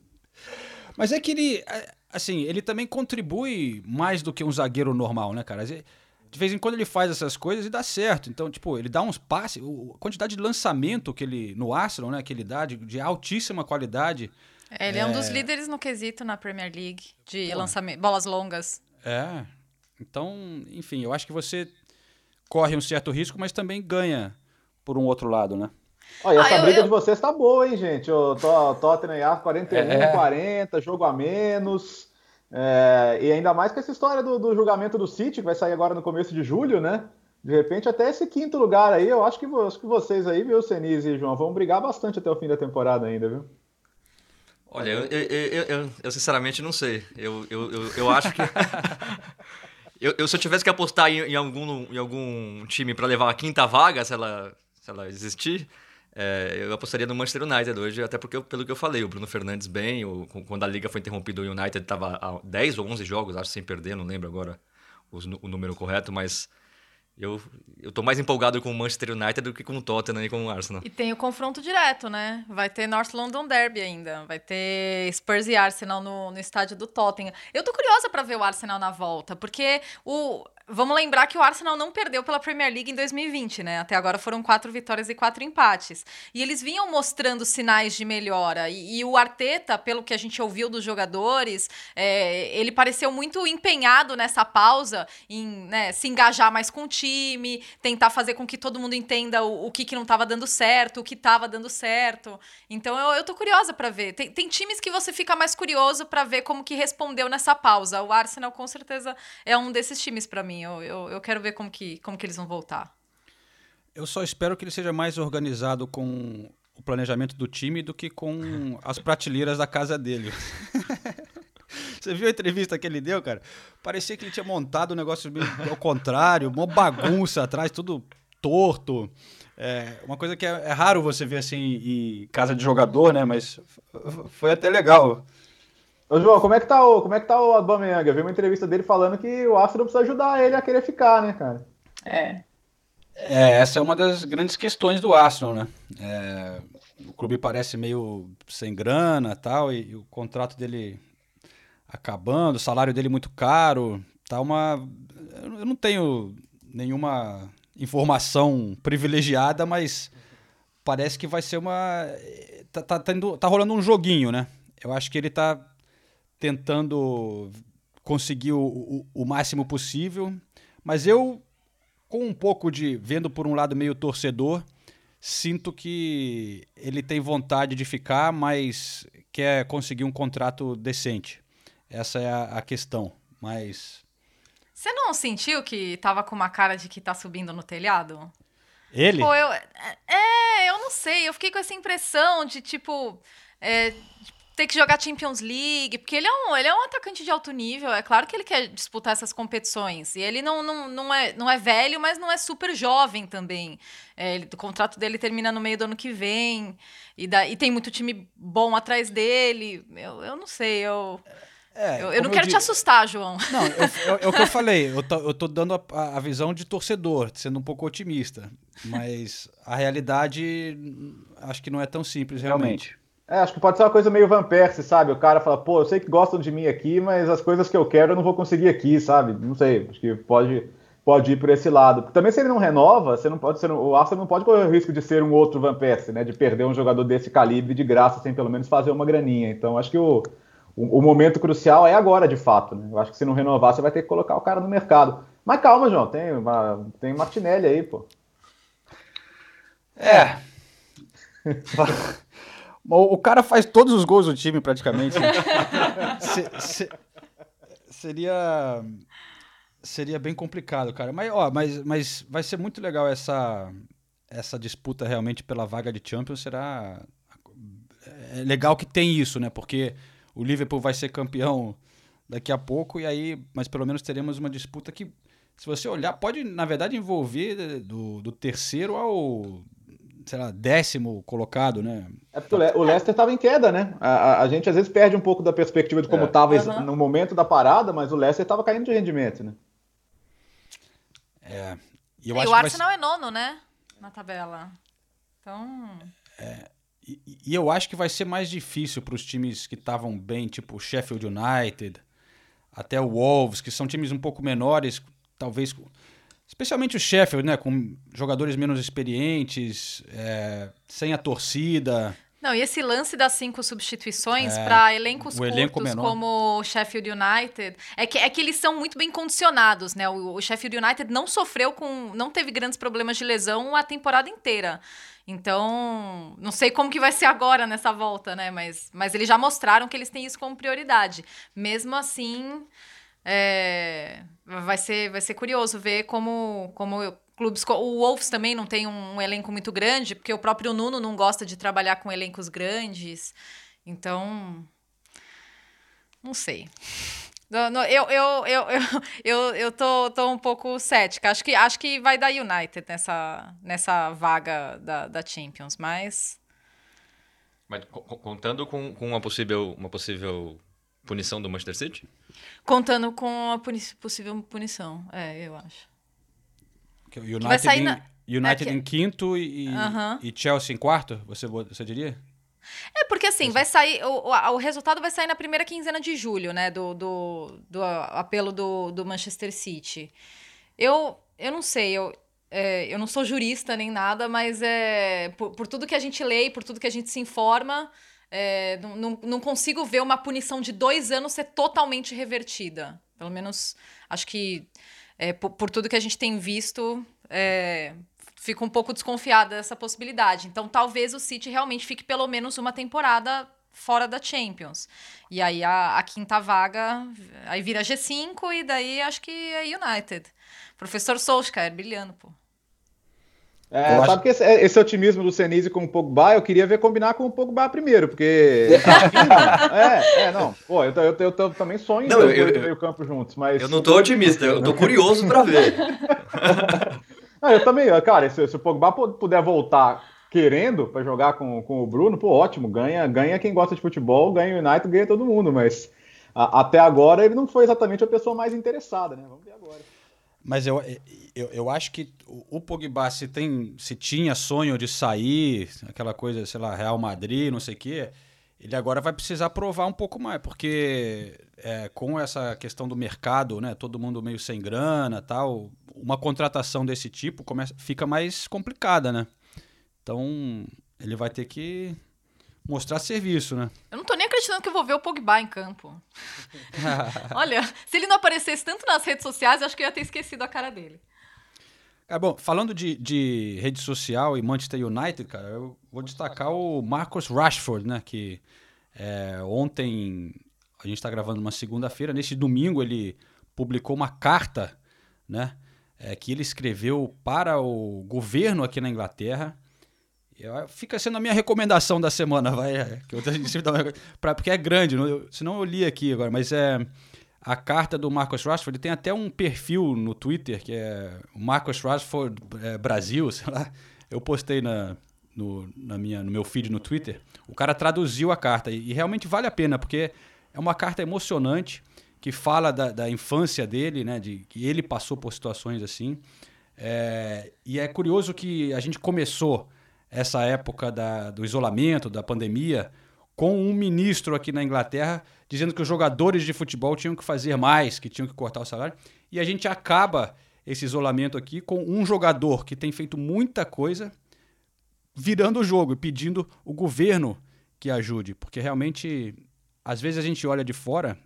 Mas é que ele, é, assim, ele também contribui mais do que um zagueiro normal, né, cara? De vez em quando ele faz essas coisas e dá certo. Então, tipo, ele dá uns passes, a quantidade de lançamento que ele, no Arsenal, né, que ele dá, de, de altíssima qualidade. É, Ele é... um dos líderes no quesito na Premier League de lançamento, bolas longas. É. Então, enfim, eu acho que você corre um certo risco, mas também ganha por um outro lado, né? Olha, essa Ah, eu- briga eu- de vocês tá boa, hein, gente? O Tottenham e Arsenal 41, É. 40, jogo a menos. É, e ainda mais com essa história do, do julgamento do City, que vai sair agora no começo de julho, né? De repente, até esse quinto lugar aí, eu acho que, acho que vocês aí, viu, Senise e João, vão brigar bastante até o fim da temporada ainda, viu? Olha, eu, eu, eu, eu- sinceramente não sei. Eu, eu, eu, acho que. eu, se eu tivesse que apostar em, em algum, em algum time pra levar a quinta vaga, se ela, se ela existir, é, eu apostaria no Manchester United hoje, até porque, pelo que eu falei, o Bruno Fernandes bem, o- quando a liga foi interrompida, o United estava a 10 ou 11 jogos, acho, sem perder, não lembro agora os o número correto, mas eu, eu tô mais empolgado com o Manchester United do que com o Tottenham e com o Arsenal. E tem o confronto direto, né? Vai ter North London Derby ainda. Vai ter Spurs e Arsenal no, no estádio do Tottenham. Eu tô curiosa pra ver o Arsenal na volta, porque o Vamos lembrar que o Arsenal não perdeu pela Premier League em 2020, né? Até agora foram quatro vitórias e quatro empates. E eles vinham mostrando sinais de melhora. E, e o Arteta, pelo que a gente ouviu dos jogadores, é, ele pareceu muito empenhado nessa pausa em né, se engajar mais com o time, tentar fazer com que todo mundo entenda o, o que, que não estava dando certo, o que estava dando certo. Então eu, eu tô curiosa para ver. Tem, tem times que você fica mais curioso para ver como que respondeu nessa pausa. O Arsenal com certeza é um desses times para mim. Eu, eu, eu quero ver como que, como que eles vão voltar. Eu só espero que ele seja mais organizado com o planejamento do time do que com as prateleiras da casa dele. Você viu a entrevista que ele deu, cara? Parecia que ele tinha montado o um negócio meio ao contrário, uma bagunça atrás, tudo torto. É, uma coisa que é, é, raro você ver assim em casa de jogador, né? Mas foi até legal. Ô, João, como é que tá o, como é que tá o Aubameyang? Eu vi uma entrevista dele falando que o Arsenal precisa ajudar ele a querer ficar, né, cara? É. É, essa é uma das grandes questões do Arsenal, né? É, o clube parece meio sem grana tal, e, e o contrato dele acabando, o salário dele muito caro, tá uma... Eu não tenho nenhuma informação privilegiada, mas parece que vai ser uma... Tá, tá, tá, tá rolando um joguinho, né? Eu acho que ele tá tentando conseguir o, o, o, máximo possível. Mas eu, com um pouco de. vendo por um lado meio torcedor, sinto que ele tem vontade de ficar, mas quer conseguir um contrato decente. Essa é a, a questão. Mas. Você não sentiu que tava com uma cara de que tá subindo no telhado? Ele? Pô, eu, é, eu não sei. Eu fiquei com essa impressão de tipo. É, ter que jogar Champions League, porque ele é, um, ele é um atacante de alto nível. É claro que ele quer disputar essas competições. E ele não, não, não, é, não é velho, mas não é super jovem também. É, ele, o contrato dele termina no meio do ano que vem. E, da, e tem muito time bom atrás dele. Eu, eu não sei, eu. É, eu, eu não quero eu te assustar, João. Não, é o que eu falei. Eu tô, eu tô dando a, a, visão de torcedor, sendo um pouco otimista. Mas a realidade acho que não é tão simples, realmente. realmente. É, acho que pode ser uma coisa meio Van Persie, sabe? O cara fala, pô, eu sei que gostam de mim aqui, mas as coisas que eu quero eu não vou conseguir aqui, sabe? Não sei, acho que pode, pode ir por esse lado. Também se ele não renova, você não pode ser, o Arsenal não pode correr o risco de ser um outro Van Persie, né? De perder um jogador desse calibre de graça sem pelo menos fazer uma graninha. Então acho que o, o, o momento crucial é agora, de fato. Né? Eu acho que se não renovar, você vai ter que colocar o cara no mercado. Mas calma, João, tem, uma, tem Martinelli aí, pô. É. O, cara faz todos os gols do time, praticamente. se, se, seria. Seria bem complicado, cara. Mas, ó, mas, mas vai ser muito legal essa, essa disputa realmente pela vaga de Champions. Será. É legal que tem isso, né? Porque o Liverpool vai ser campeão daqui a pouco, e aí, mas pelo menos teremos uma disputa que, se você olhar, pode, na verdade, envolver do, do terceiro ao sei lá, décimo colocado, né? É porque o Leicester estava em queda, né? A, a, a, gente às vezes perde um pouco da perspectiva de como estava é. uhum. no momento da parada, mas o Leicester estava caindo de rendimento, né? É. E, eu e o Arsenal vai... é nono, né? Na tabela. Então. É. E, e eu acho que vai ser mais difícil para os times que estavam bem, tipo Sheffield United, até o Wolves, que são times um pouco menores, talvez Especialmente o Sheffield, né? Com jogadores menos experientes, é, sem a torcida. Não, e esse lance das cinco substituições é, para elencos curtos elenco como o Sheffield United, é que, é que eles são muito bem condicionados, né? O, o, Sheffield United não sofreu com. não teve grandes problemas de lesão a temporada inteira. Então, não sei como que vai ser agora nessa volta, né? Mas, mas eles já mostraram que eles têm isso como prioridade. Mesmo assim, é, vai, ser, vai ser curioso ver como, como clubes. O Wolves também não tem um, um elenco muito grande, porque o próprio Nuno não gosta de trabalhar com elencos grandes. Então. Não sei. Eu, eu, eu, eu, eu, eu tô, tô um pouco cética. Acho que, acho que vai dar United nessa, nessa vaga da, da Champions, mas. Mas contando com, com uma, possível, uma possível punição do Manchester City? Contando com a puni possível punição, é, eu acho. Que o United, que em, na... United é, em quinto e, uh -huh. e Chelsea em quarto, você, você diria? É, porque assim, vai sair. O, o, o, resultado vai sair na primeira quinzena de julho, né? Do, do, do apelo do, do Manchester City. Eu, eu não sei, eu, é, eu não sou jurista nem nada, mas é, por, por, tudo que a gente lê e por tudo que a gente se informa, é, não, não, não, consigo ver uma punição de dois anos ser totalmente revertida. Pelo menos, acho que é, por, por, tudo que a gente tem visto, é, fico um pouco desconfiada dessa possibilidade. Então, talvez o City realmente fique pelo menos uma temporada fora da Champions. E aí a, a, quinta vaga, aí vira G5 e daí acho que é United. Professor Solskjaer, brilhando, pô. É, sabe acho... que esse, esse, otimismo do Senise com o Pogba, eu queria ver combinar com o Pogba primeiro, porque. é, é, não. Pô, eu, eu, eu, eu também sonho não, em ver meio campo juntos, mas. Eu não tô otimista, eu tô curioso pra ver. não, eu também, cara, se, se o Pogba puder voltar querendo para jogar com, com o Bruno, pô, ótimo, ganha, ganha quem gosta de futebol, ganha o United, ganha todo mundo, mas a, até agora ele não foi exatamente a pessoa mais interessada, né? Vamos ver. Mas eu, eu, eu acho que o Pogba, se, tem, se tinha sonho de sair, aquela coisa, sei lá, Real Madrid, não sei o quê, ele agora vai precisar provar um pouco mais, porque é, com essa questão do mercado, né, todo mundo meio sem grana tal, uma contratação desse tipo começa, fica mais complicada, né? Então, ele vai ter que mostrar serviço, né? Eu não tô nem acreditando que eu vou ver o Pogba em campo. Olha, se ele não aparecesse tanto nas redes sociais, eu acho que eu ia ter esquecido a cara dele. É bom, falando de, de rede social e Manchester United, cara, eu vou destacar o Marcus Rashford, né? Que é, ontem, a gente está gravando uma segunda-feira, neste domingo ele publicou uma carta, né? É, que ele escreveu para o governo aqui na Inglaterra, Fica sendo a minha recomendação da semana, vai. É, que eu, pra, porque é grande, não, eu, senão eu li aqui agora, mas é a carta do Marcus Rashford. Ele tem até um perfil no Twitter que é Marcus Rashford é, Brasil, sei lá. Eu postei na, no, na minha, no meu feed no Twitter. O cara traduziu a carta e, e realmente vale a pena, porque é uma carta emocionante que fala da, da infância dele, né? De que ele passou por situações assim. É, e é curioso que a gente começou essa época da, do isolamento, da pandemia, com um ministro aqui na Inglaterra dizendo que os jogadores de futebol tinham que fazer mais, que tinham que cortar o salário. E a gente acaba esse isolamento aqui com um jogador que tem feito muita coisa virando o jogo e pedindo o governo que ajude, porque realmente às vezes a gente olha de fora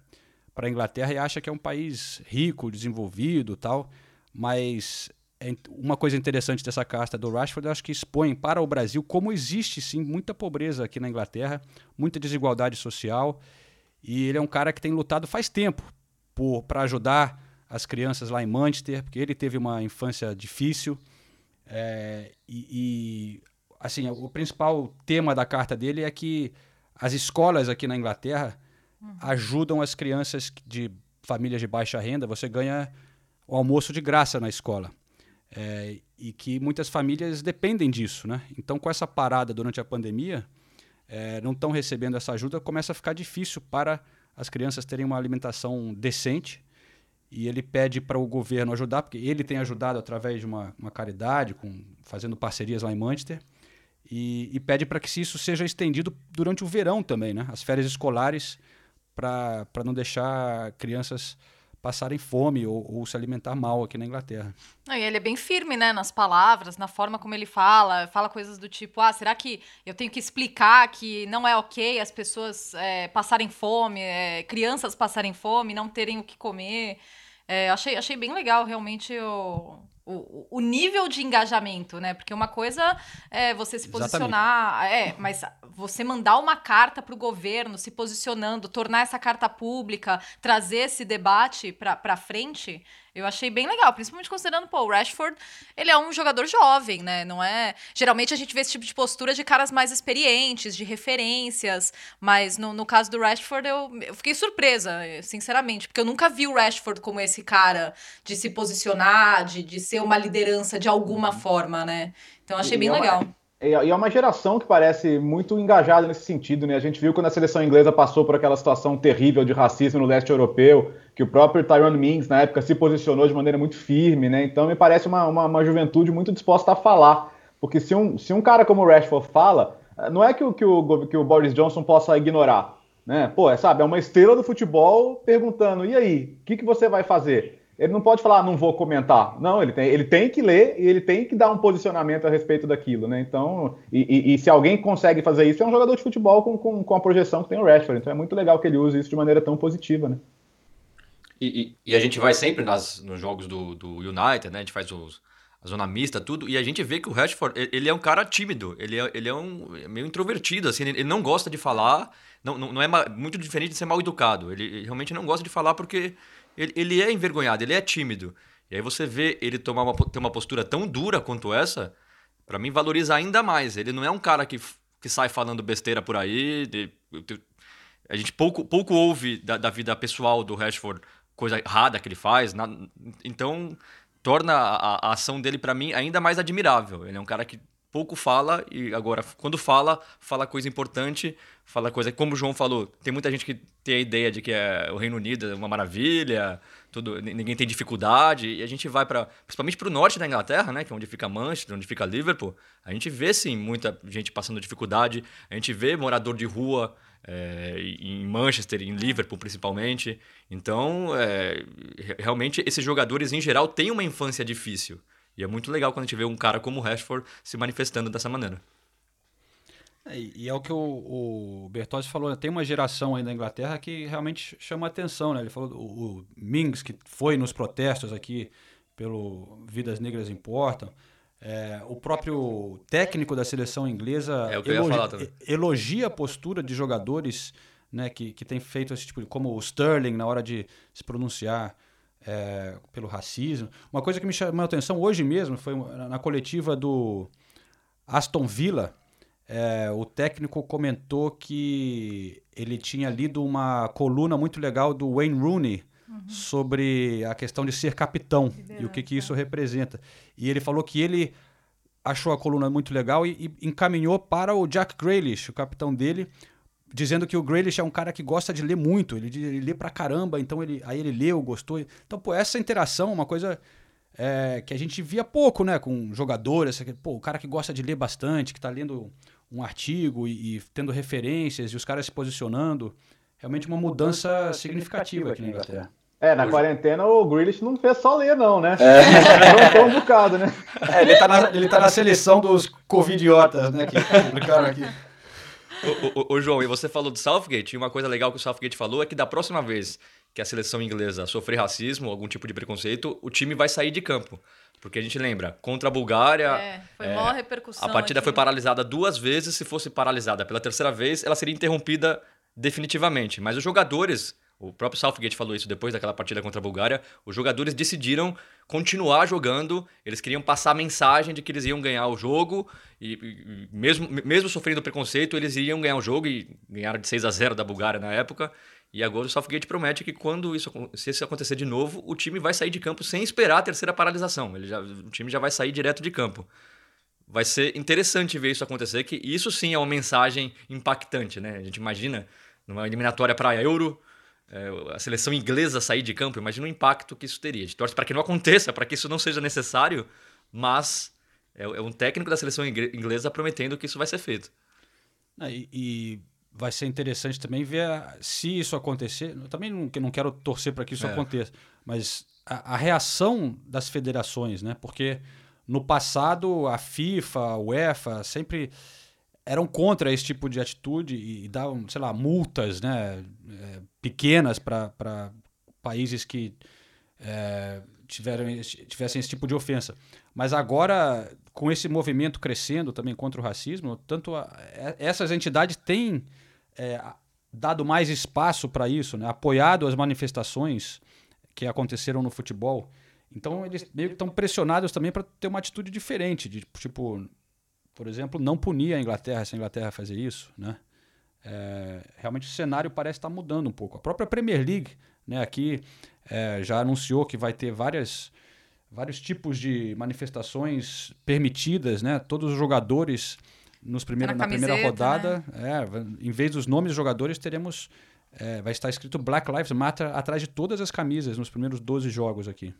para a Inglaterra e acha que é um país rico, desenvolvido, tal, mas uma coisa interessante dessa casta do Rashford, eu acho que expõe para o Brasil como existe sim muita pobreza aqui na Inglaterra, muita desigualdade social, e ele é um cara que tem lutado faz tempo para ajudar as crianças lá em Manchester, porque ele teve uma infância difícil, é, e, e assim o principal tema da carta dele é que as escolas aqui na Inglaterra uhum. ajudam as crianças de famílias de baixa renda, você ganha o almoço de graça na escola. É, e que muitas famílias dependem disso, né? Então, com essa parada durante a pandemia, é, não estão recebendo essa ajuda, começa a ficar difícil para as crianças terem uma alimentação decente. E ele pede para o governo ajudar, porque ele tem ajudado através de uma, uma caridade, com, fazendo parcerias lá em Manchester, e, e pede para que isso seja estendido durante o verão também, né? As férias escolares, para não deixar crianças passarem fome ou, ou, se alimentar mal aqui na Inglaterra. E ele é bem firme, né, nas palavras, na forma como ele fala, fala coisas do tipo, ah, será que eu tenho que explicar que não é ok as pessoas é, passarem fome, é, crianças passarem fome, não terem o que comer. É, achei, achei bem legal realmente o, o, o nível de engajamento, né? Porque uma coisa é você se posicionar, Exatamente. é, mas você mandar uma carta para o governo se posicionando, tornar essa carta pública, trazer esse debate para frente, eu achei bem legal, principalmente considerando, pô, o Rashford, ele é um jogador jovem, né? Não é. Geralmente a gente vê esse tipo de postura de caras mais experientes, de referências, mas no, no caso do Rashford eu, eu fiquei surpresa, sinceramente, porque eu nunca vi o Rashford como esse cara de se posicionar, de, de ser uma liderança de alguma forma, né? Então achei bem legal. E é uma geração que parece muito engajada nesse sentido, né? A gente viu quando a seleção inglesa passou por aquela situação terrível de racismo no leste europeu, que o próprio Tyrone Mings, na época, se posicionou de maneira muito firme, né? Então me parece uma, uma, uma juventude muito disposta a falar. Porque se um, se um cara como o Rashford fala, não é que o, que o, que o Boris Johnson possa ignorar, né? Pô, é, sabe, é uma estrela do futebol perguntando, e aí, o que, que você vai fazer? Ele não pode falar, ah, não vou comentar. Não, ele tem, ele tem que ler e ele tem que dar um posicionamento a respeito daquilo, né? Então, e, e, e se alguém consegue fazer isso, é um jogador de futebol com, com, com, a projeção que tem o Rashford. Então é muito legal que ele use isso de maneira tão positiva, né? E, e a gente vai sempre nas, nos jogos do, do United, né? A gente faz os, a zona mista, tudo, e a gente vê que o Rashford, ele é um cara tímido, ele é, ele é um meio introvertido, assim, ele, não gosta de falar, não, não, não é muito diferente de ser mal educado, ele realmente não gosta de falar porque ele, ele é envergonhado, ele é tímido. E aí você vê ele tomar uma, ter uma postura tão dura quanto essa, para mim valoriza ainda mais. Ele não é um cara que, que sai falando besteira por aí. De, de, a gente pouco, pouco ouve da, da, vida pessoal do Rashford coisa errada que ele faz. Na, então torna a, a ação dele para mim ainda mais admirável. Ele é um cara que pouco fala e agora quando fala fala coisa importante fala coisa como o João falou tem muita gente que tem a ideia de que é o Reino Unido é uma maravilha tudo ninguém tem dificuldade e a gente vai para principalmente para o norte da Inglaterra né que é onde fica Manchester onde fica Liverpool a gente vê sim muita gente passando dificuldade a gente vê morador de rua é, em Manchester em Liverpool principalmente então é, realmente esses jogadores em geral têm uma infância difícil e é muito legal quando a gente vê um cara como o Rashford se manifestando dessa maneira. É, e é o que o, o Bertozzi falou, né? tem uma geração aí na Inglaterra que realmente chama atenção, né? Ele falou o, o Mings, que foi nos protestos aqui pelo Vidas Negras Importam, é, o próprio técnico da seleção inglesa é elogia, elogia, a postura de jogadores né, que, que tem feito esse tipo de. como o Sterling na hora de se pronunciar é, pelo racismo. Uma coisa que me chamou a atenção hoje mesmo foi na coletiva do Aston Villa. É, o técnico comentou que ele tinha lido uma coluna muito legal do Wayne Rooney uhum. sobre a questão de ser capitão e o que, que isso representa. E ele falou que ele achou a coluna muito legal e, e encaminhou para o Jack Grealish, o capitão dele, dizendo que o Grealish é um cara que gosta de ler muito, ele, ele lê pra caramba, então ele, aí ele leu, gostou. Então, pô, essa interação é uma coisa é, que a gente via pouco, né, com jogadores, pô, o cara que gosta de ler bastante, que tá lendo um artigo e, e tendo referências e os caras se posicionando, realmente uma mudança significativa aqui na Inglaterra. É, na Hoje... quarentena o Grealish não fez só ler, não, né? É. um bocado, né? É, ele, tá na, ele tá na seleção dos covidiotas, né, que publicaram aqui ô, João, e você falou do Southgate, e uma coisa legal que o Southgate falou é que da próxima vez que a seleção inglesa sofrer racismo, algum tipo de preconceito, o time vai sair de campo. Porque a gente lembra, contra a Bulgária. É, foi é, maior repercussão. A partida aqui. foi paralisada duas vezes. Se fosse paralisada pela terceira vez, ela seria interrompida definitivamente. Mas os jogadores o próprio Southgate falou isso depois daquela partida contra a Bulgária. Os jogadores decidiram continuar jogando, eles queriam passar a mensagem de que eles iam ganhar o jogo, e, e mesmo, mesmo sofrendo preconceito, eles iriam ganhar o jogo e ganharam de 6 a 0 da Bulgária na época. E agora o Southgate promete que quando isso, se isso acontecer de novo, o time vai sair de campo sem esperar a terceira paralisação. Ele já, o time já vai sair direto de campo. Vai ser interessante ver isso acontecer, que isso sim é uma mensagem impactante, né? A gente imagina numa eliminatória para a Euro, a seleção inglesa sair de campo, imagina o impacto que isso teria. A gente torce para que não aconteça, para que isso não seja necessário, mas é, é, um técnico da seleção inglesa prometendo que isso vai ser feito. Ah, e, e, vai ser interessante também ver se isso acontecer. Eu também não, não quero torcer para que isso é. aconteça, mas a, a, reação das federações, né? Porque no passado a FIFA, a UEFA sempre eram contra esse tipo de atitude e, davam, sei lá, multas né, é, pequenas para países que é, tiveram, tivessem esse tipo de ofensa. Mas agora, com esse movimento crescendo também contra o racismo, tanto a, é, essas entidades têm é, dado mais espaço para isso, né, apoiado as manifestações que aconteceram no futebol. Então, eles meio que estão pressionados também para ter uma atitude diferente, de tipo, por exemplo, não punir a Inglaterra se a Inglaterra fazer isso, né? É, realmente o cenário parece estar mudando um pouco. A própria Premier League, né, aqui é, já anunciou que vai ter várias, vários tipos de manifestações permitidas, né? Todos os jogadores nos primeiro, na, na primeira rodada, né? é, em vez dos nomes dos jogadores, teremos é, vai estar escrito Black Lives Matter atrás de todas as camisas nos primeiros 12 jogos aqui.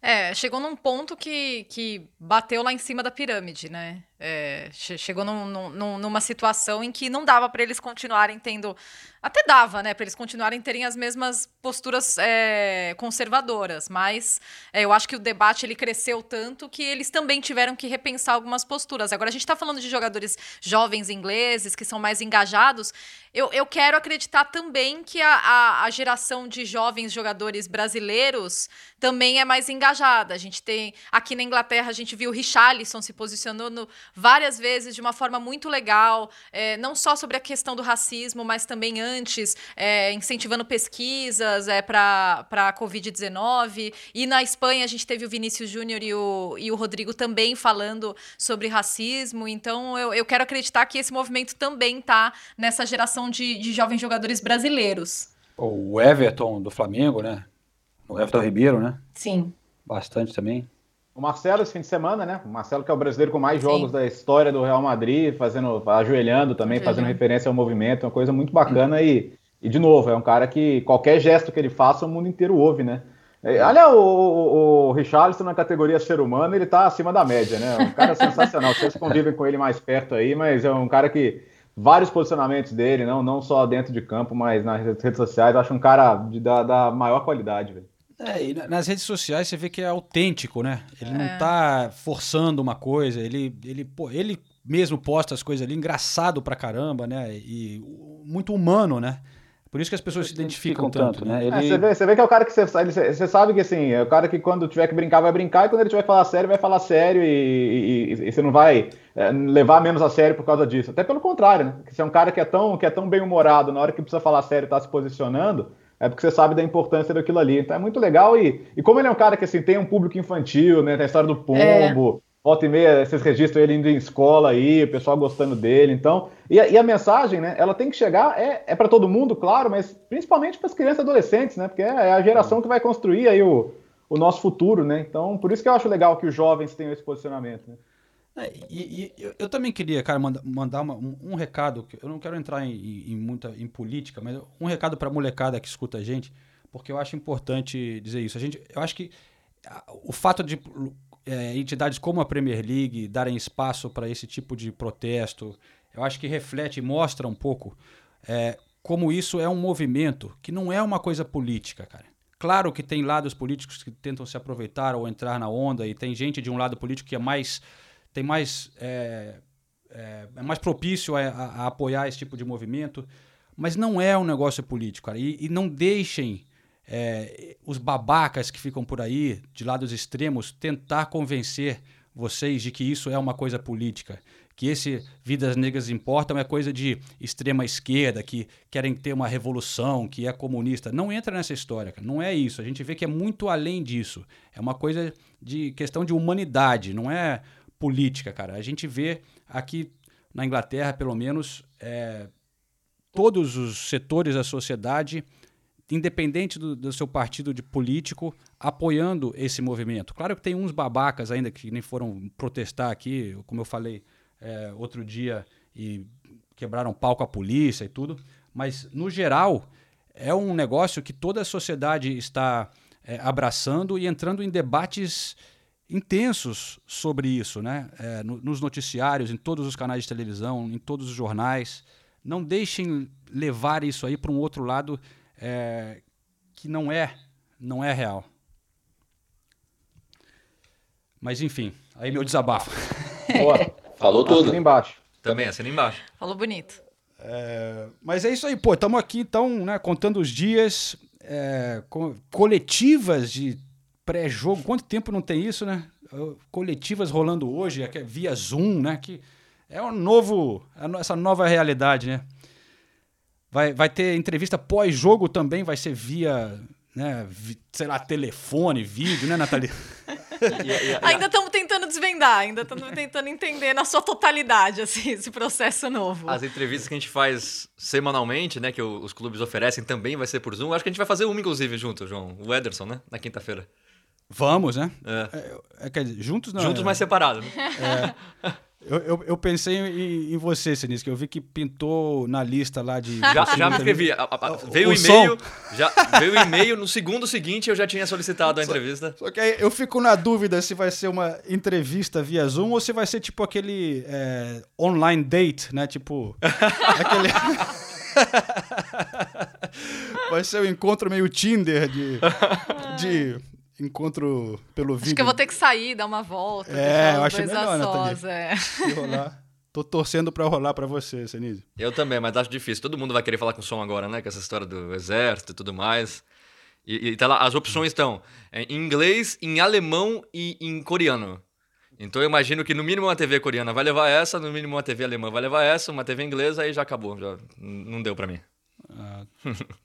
É, chegou num ponto que, que bateu lá em cima da pirâmide, né? É, che- chegou num- num- num- numa situação em que não dava para eles continuarem tendo. Até dava, né? Para eles continuarem terem as mesmas posturas é, conservadoras. Mas é, eu acho que o debate ele cresceu tanto que eles também tiveram que repensar algumas posturas. Agora, a gente está falando de jogadores jovens ingleses que são mais engajados. Eu, eu quero acreditar também que a, a, a geração de jovens jogadores brasileiros também é mais engajada. A gente tem. Aqui na Inglaterra, a gente viu o Richarlison se posicionando várias vezes de uma forma muito legal, é, não só sobre a questão do racismo, mas também antes, é, incentivando pesquisas é, para a Covid-19. E na Espanha, a gente teve o Vinícius Júnior e o, e o Rodrigo também falando sobre racismo. Então, eu, eu quero acreditar que esse movimento também está nessa geração de, de jovens jogadores brasileiros. O Everton do Flamengo, né? O Everton Ribeiro, né? Sim. Bastante também. O Marcelo esse fim de semana, né? O Marcelo que é o brasileiro com mais Sim. jogos da história do Real Madrid, fazendo, ajoelhando também, Ajoelhando. fazendo referência ao movimento, é uma coisa muito bacana e, e de novo, é um cara que qualquer gesto que ele faça, o mundo inteiro ouve, né? É, Olha o, o, o Richarlison na categoria ser humano, ele tá acima da média, né? Um cara sensacional. Vocês convivem com ele mais perto aí, mas é um cara que vários posicionamentos dele, não, não só dentro de campo, mas nas redes sociais, acho um cara de, da, da maior qualidade, velho. É, e na- nas redes sociais você vê que é autêntico, né? Ele É. não tá forçando uma coisa, ele, ele, pô, ele mesmo posta as coisas ali, engraçado pra caramba, né? E muito humano, né? Por isso que as pessoas se identificam tanto, né? É, Ele, você, vê, você vê que é o cara que você, ele- você sabe que assim, é o cara que quando tiver que brincar vai brincar e quando ele tiver que falar sério vai falar sério e, e- e- e você não vai é, levar menos a sério por causa disso. Até pelo contrário, né? Que você é um cara que é tão, que é tão bem humorado na hora que precisa falar sério e tá se posicionando, é porque você sabe da importância daquilo ali. Então é muito legal e, e como ele é um cara que assim tem um público infantil, né? Tem a história do pombo. Volta e meia, vocês registram ele indo em escola aí, o pessoal gostando dele. Então, e a, e a mensagem, né? Ela tem que chegar, é, é para todo mundo, claro, mas principalmente para as crianças e adolescentes, né? Porque é, é a geração que vai construir aí o, o nosso futuro, né? Então, por isso que eu acho legal que os jovens tenham esse posicionamento. Né? É, e, e eu, eu também queria, cara, manda- mandar uma- um, um recado. Eu não quero entrar em, em- muita em política, mas um recado para a molecada que escuta a gente, porque eu acho importante dizer isso. A gente, eu acho que o fato de é, entidades como a Premier League darem espaço para esse tipo de protesto, eu acho que reflete e mostra um pouco é, como isso é um movimento que não é uma coisa política, cara. Claro que tem lados políticos que tentam se aproveitar ou entrar na onda, e tem gente de um lado político que é mais tem mais é, é, é mais propício a, a- a apoiar esse tipo de movimento, mas não é um negócio político, cara. E, e não deixem é, os babacas que ficam por aí, de lados extremos, tentar convencer vocês de que isso é uma coisa política. Que esse Vidas Negras Importam é coisa de extrema esquerda, que querem ter uma revolução, que é comunista. Não entra nessa história, cara. não é isso. A gente vê que é muito além disso. É uma coisa de questão de humanidade, não é política, cara. A gente vê aqui na Inglaterra, pelo menos, é, todos os setores da sociedade, independente do, do seu partido de político, apoiando esse movimento. Claro que tem uns babacas ainda que nem foram protestar aqui, como eu falei é, outro dia, e quebraram pau com a polícia e tudo, mas no geral é um negócio que toda a sociedade está é, abraçando e entrando em debates intensos sobre isso, né? É, no- nos noticiários, em todos os canais de televisão, em todos os jornais. Não deixem levar isso aí para um outro lado é, que não é, não é real. Mas enfim, aí meu desabafo. Boa, Falou assina tudo. embaixo. Também, assina embaixo. Falou bonito. Mas é isso aí, pô. Estamos aqui então, né, contando os dias, é, co- coletivas de pré-jogo. Quanto tempo não tem isso, né? Uh, Coletivas rolando hoje, é é via Zoom, né? Que é um novo, é no- essa nova realidade, né? Vai, vai ter entrevista pós-jogo também, vai ser via, né, vi- sei lá, telefone, vídeo, né, Nathalie? Ainda estamos tentando desvendar, ainda estamos tentando entender na sua totalidade assim, esse processo novo. As entrevistas que a gente faz semanalmente, né, que os clubes oferecem, também vai ser por Zoom. Acho que a gente vai fazer uma, inclusive, junto, João. O Ederson, né? Na quinta-feira. Vamos, né? É. É, é, quer dizer, juntos não. Juntos, é- mas separados. Né? Eu, eu, eu pensei em, em você, Sinistro, que eu vi que pintou na lista lá de. Já, já me inscrevi. A- a- a- Veio o e-mail. Já, veio o e-mail. No segundo seguinte eu já tinha solicitado a entrevista. Só que aí eu fico na dúvida se vai ser uma entrevista via Zoom ou se vai ser tipo aquele é, online date, né? Tipo. aquele. vai ser um encontro meio Tinder de. de encontro pelo vídeo. Acho que eu vou ter que sair, dar uma volta. É, eu acho dois melhor, sós, é. Se rolar. Tô torcendo pra rolar pra você, Senise. Eu também, mas acho difícil. Todo mundo vai querer falar com som agora, né? Com essa história do exército e tudo mais. E, e tá lá, as opções estão em inglês, em alemão e em coreano. Então eu imagino que no mínimo uma TV coreana vai levar essa, no mínimo uma TV alemã vai levar essa, uma TV inglesa, aí já acabou. Já não deu pra mim. Ah,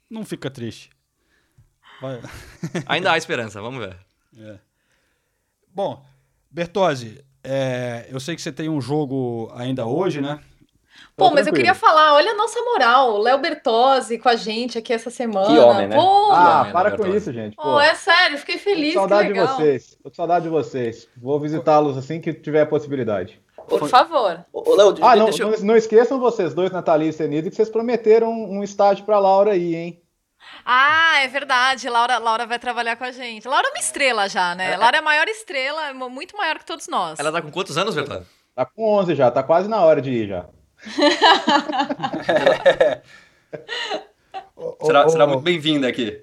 não fica triste. Vai. Ainda há esperança, vamos ver. Bom, Bertozzi, é, eu sei que você tem um jogo ainda hoje, né? Pô, Tá mas eu queria falar, olha a nossa moral. Léo Bertozzi com a gente aqui essa semana. Que homem, né? Pô, Ah, Não, para não, com isso, gente. pô, Pô, é sério, fiquei tô feliz, com que saudade de vocês. Tô com saudade de vocês. Vou visitá-los assim que tiver a possibilidade. Por favor. Ô, Léo, Ah, não, deixa eu- não, não esqueçam vocês dois, Nathalie e Senise, que vocês prometeram um estágio pra Laura aí, hein? Ah, é verdade. Laura, Laura vai trabalhar com a gente. Laura é uma estrela já, né? Laura é a maior estrela, é muito maior que todos nós. Ela tá com quantos anos, Bertão? Tá com 11 já, tá quase na hora de ir já. Será, será muito bem-vinda aqui.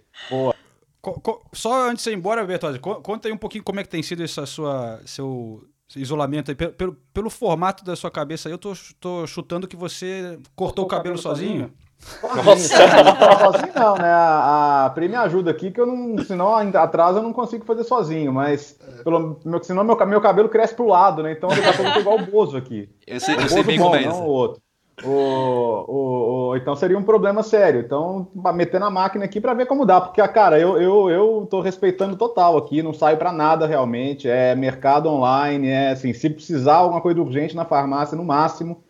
co- co- Só antes de ir embora, Bertozzi, co- conta aí um pouquinho como é que tem sido essa sua, seu isolamento aí. Pelo, pelo, pelo formato da sua cabeça aí, eu tô, tô chutando que você cortou o cabelo sozinho. Nossa. Não, sozinho não, né? A, a Pri me ajuda aqui, que eu não. Senão ainda atrás eu não consigo fazer sozinho, mas. Pelo, meu, senão meu, meu cabelo cresce pro lado, né? Então daqui a pouco eu tô igual o Bozo aqui. Eu sei, O eu sei bem bom, como é não o outro. O, o, o- então seria um problema sério. Então, meter na máquina aqui pra ver como dá. Porque, cara, eu, eu, eu tô respeitando total aqui, não saio pra nada realmente. É mercado online, é assim, se precisar alguma coisa urgente na farmácia, no máximo.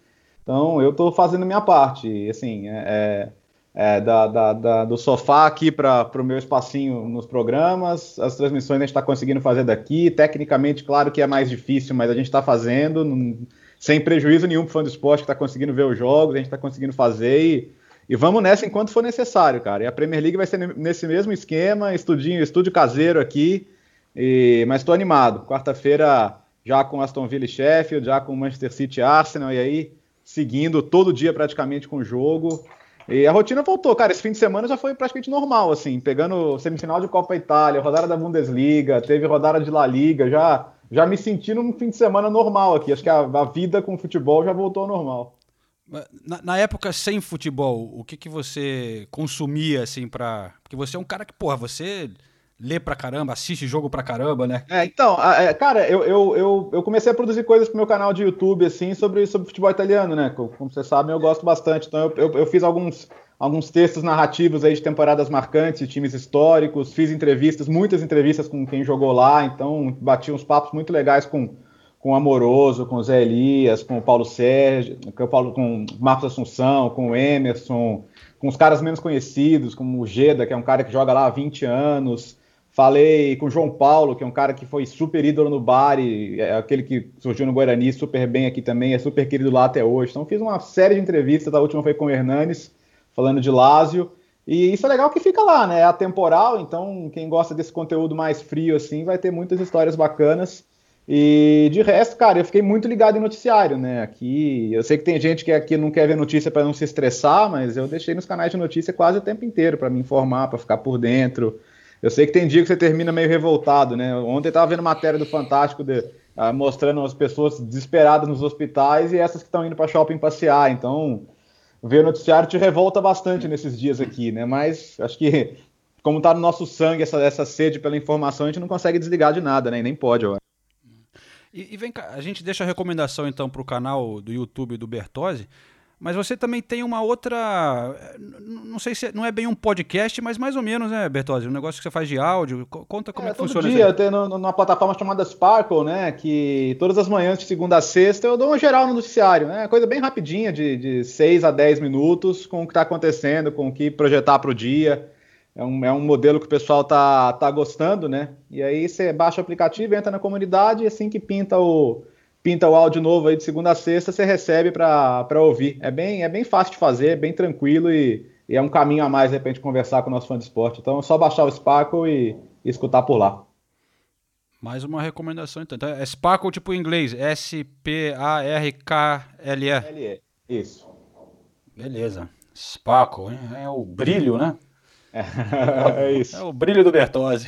Então, eu tô fazendo minha parte. Assim, é, é, da, da- da- do sofá aqui para o meu espacinho nos programas, as transmissões a gente está conseguindo fazer daqui. Tecnicamente, claro que é mais difícil, mas a gente está fazendo, sem prejuízo nenhum para fã do esporte que está conseguindo ver os jogos, a gente está conseguindo fazer e, e vamos nessa enquanto for necessário, cara. E a Premier League vai ser ne- nesse mesmo esquema, estudinho, estúdio caseiro aqui, e- mas estou animado. Quarta-feira já com Aston Villa e Sheffield, já com Manchester City e Arsenal, e aí seguindo todo dia praticamente com o jogo. E a rotina voltou, cara. Esse fim de semana já foi praticamente normal, assim, pegando semifinal de Copa Itália, rodada da Bundesliga, teve rodada de La Liga, já, já me senti num fim de semana normal aqui. Acho que a, a vida com o futebol já voltou ao normal. Na, na época sem futebol, o que, que você consumia, assim, pra. Porque você é um cara que, porra, você lê pra caramba, assiste jogo pra caramba, né? É, então, é, cara, eu, eu, eu, eu comecei a produzir coisas pro meu canal de YouTube, assim, sobre, sobre futebol italiano, né? Como, vocês sabem, eu gosto bastante. Então, eu, eu, eu fiz alguns, alguns textos narrativos aí de temporadas marcantes, times históricos, fiz entrevistas, muitas entrevistas com quem jogou lá, então bati uns papos muito legais com, com o Amoroso, com o Zé Elias, com o Paulo Sérgio, com Paulo, com o Marcos Assunção, com o Emerson, com os caras menos conhecidos, como o Geda, que é um cara que joga lá há 20 anos. Falei com o João Paulo, que é um cara que foi super ídolo no Bari, é aquele que surgiu no Guarani super bem aqui também, é super querido lá até hoje. Então fiz uma série de entrevistas, a última foi com o Hernanes, falando de Lázio. E isso é legal que fica lá, né? É atemporal, então quem gosta desse conteúdo mais frio assim vai ter muitas histórias bacanas. E de resto, cara, eu fiquei muito ligado em noticiário, né? Aqui, eu sei que tem gente que aqui não quer ver notícia para não se estressar, mas eu deixei nos canais de notícia quase o tempo inteiro para me informar, para ficar por dentro. Eu sei que tem dia que você termina meio revoltado, né? Ontem eu tava vendo matéria do Fantástico de, ah, mostrando as pessoas desesperadas nos hospitais e essas que estão indo para shopping passear. Então, ver o noticiário te revolta bastante nesses dias aqui, né? Mas acho que, como tá no nosso sangue essa, essa sede pela informação, a gente não consegue desligar de nada, né? E nem pode, eu. E, e vem cá, a gente deixa a recomendação então pro canal do YouTube do Bertozzi, mas você também tem uma outra. eh, Não sei se é- não é bem um podcast, mas mais ou menos, né, Bertozzi? Um negócio que você faz de áudio. Co- Conta como é, que todo funciona dia, isso. eu tenho numa plataforma chamada Sparkle, né? Que todas as manhãs, de segunda a sexta, eu dou uma geral no noticiário, né? Coisa bem rapidinha, de, de 6 a 10 minutos, com o que está acontecendo, com o que projetar para o dia. É um, é um modelo que o pessoal tá, tá gostando, né? E aí você baixa o aplicativo, entra na comunidade e assim que pinta o, pinta o áudio novo aí de segunda a sexta, você recebe para ouvir. É bem, é bem fácil de fazer, é bem tranquilo e, e é um caminho a mais, de repente, conversar com o nosso fã de esporte. Então é só baixar o Sparkle e, e escutar por lá. Mais uma recomendação, então. então é Sparkle tipo em inglês, S-P-A-R-K-L-E. L-E, isso. Beleza. Sparkle, hein? é o brilho, né? É, isso. É o brilho do Bertozzi.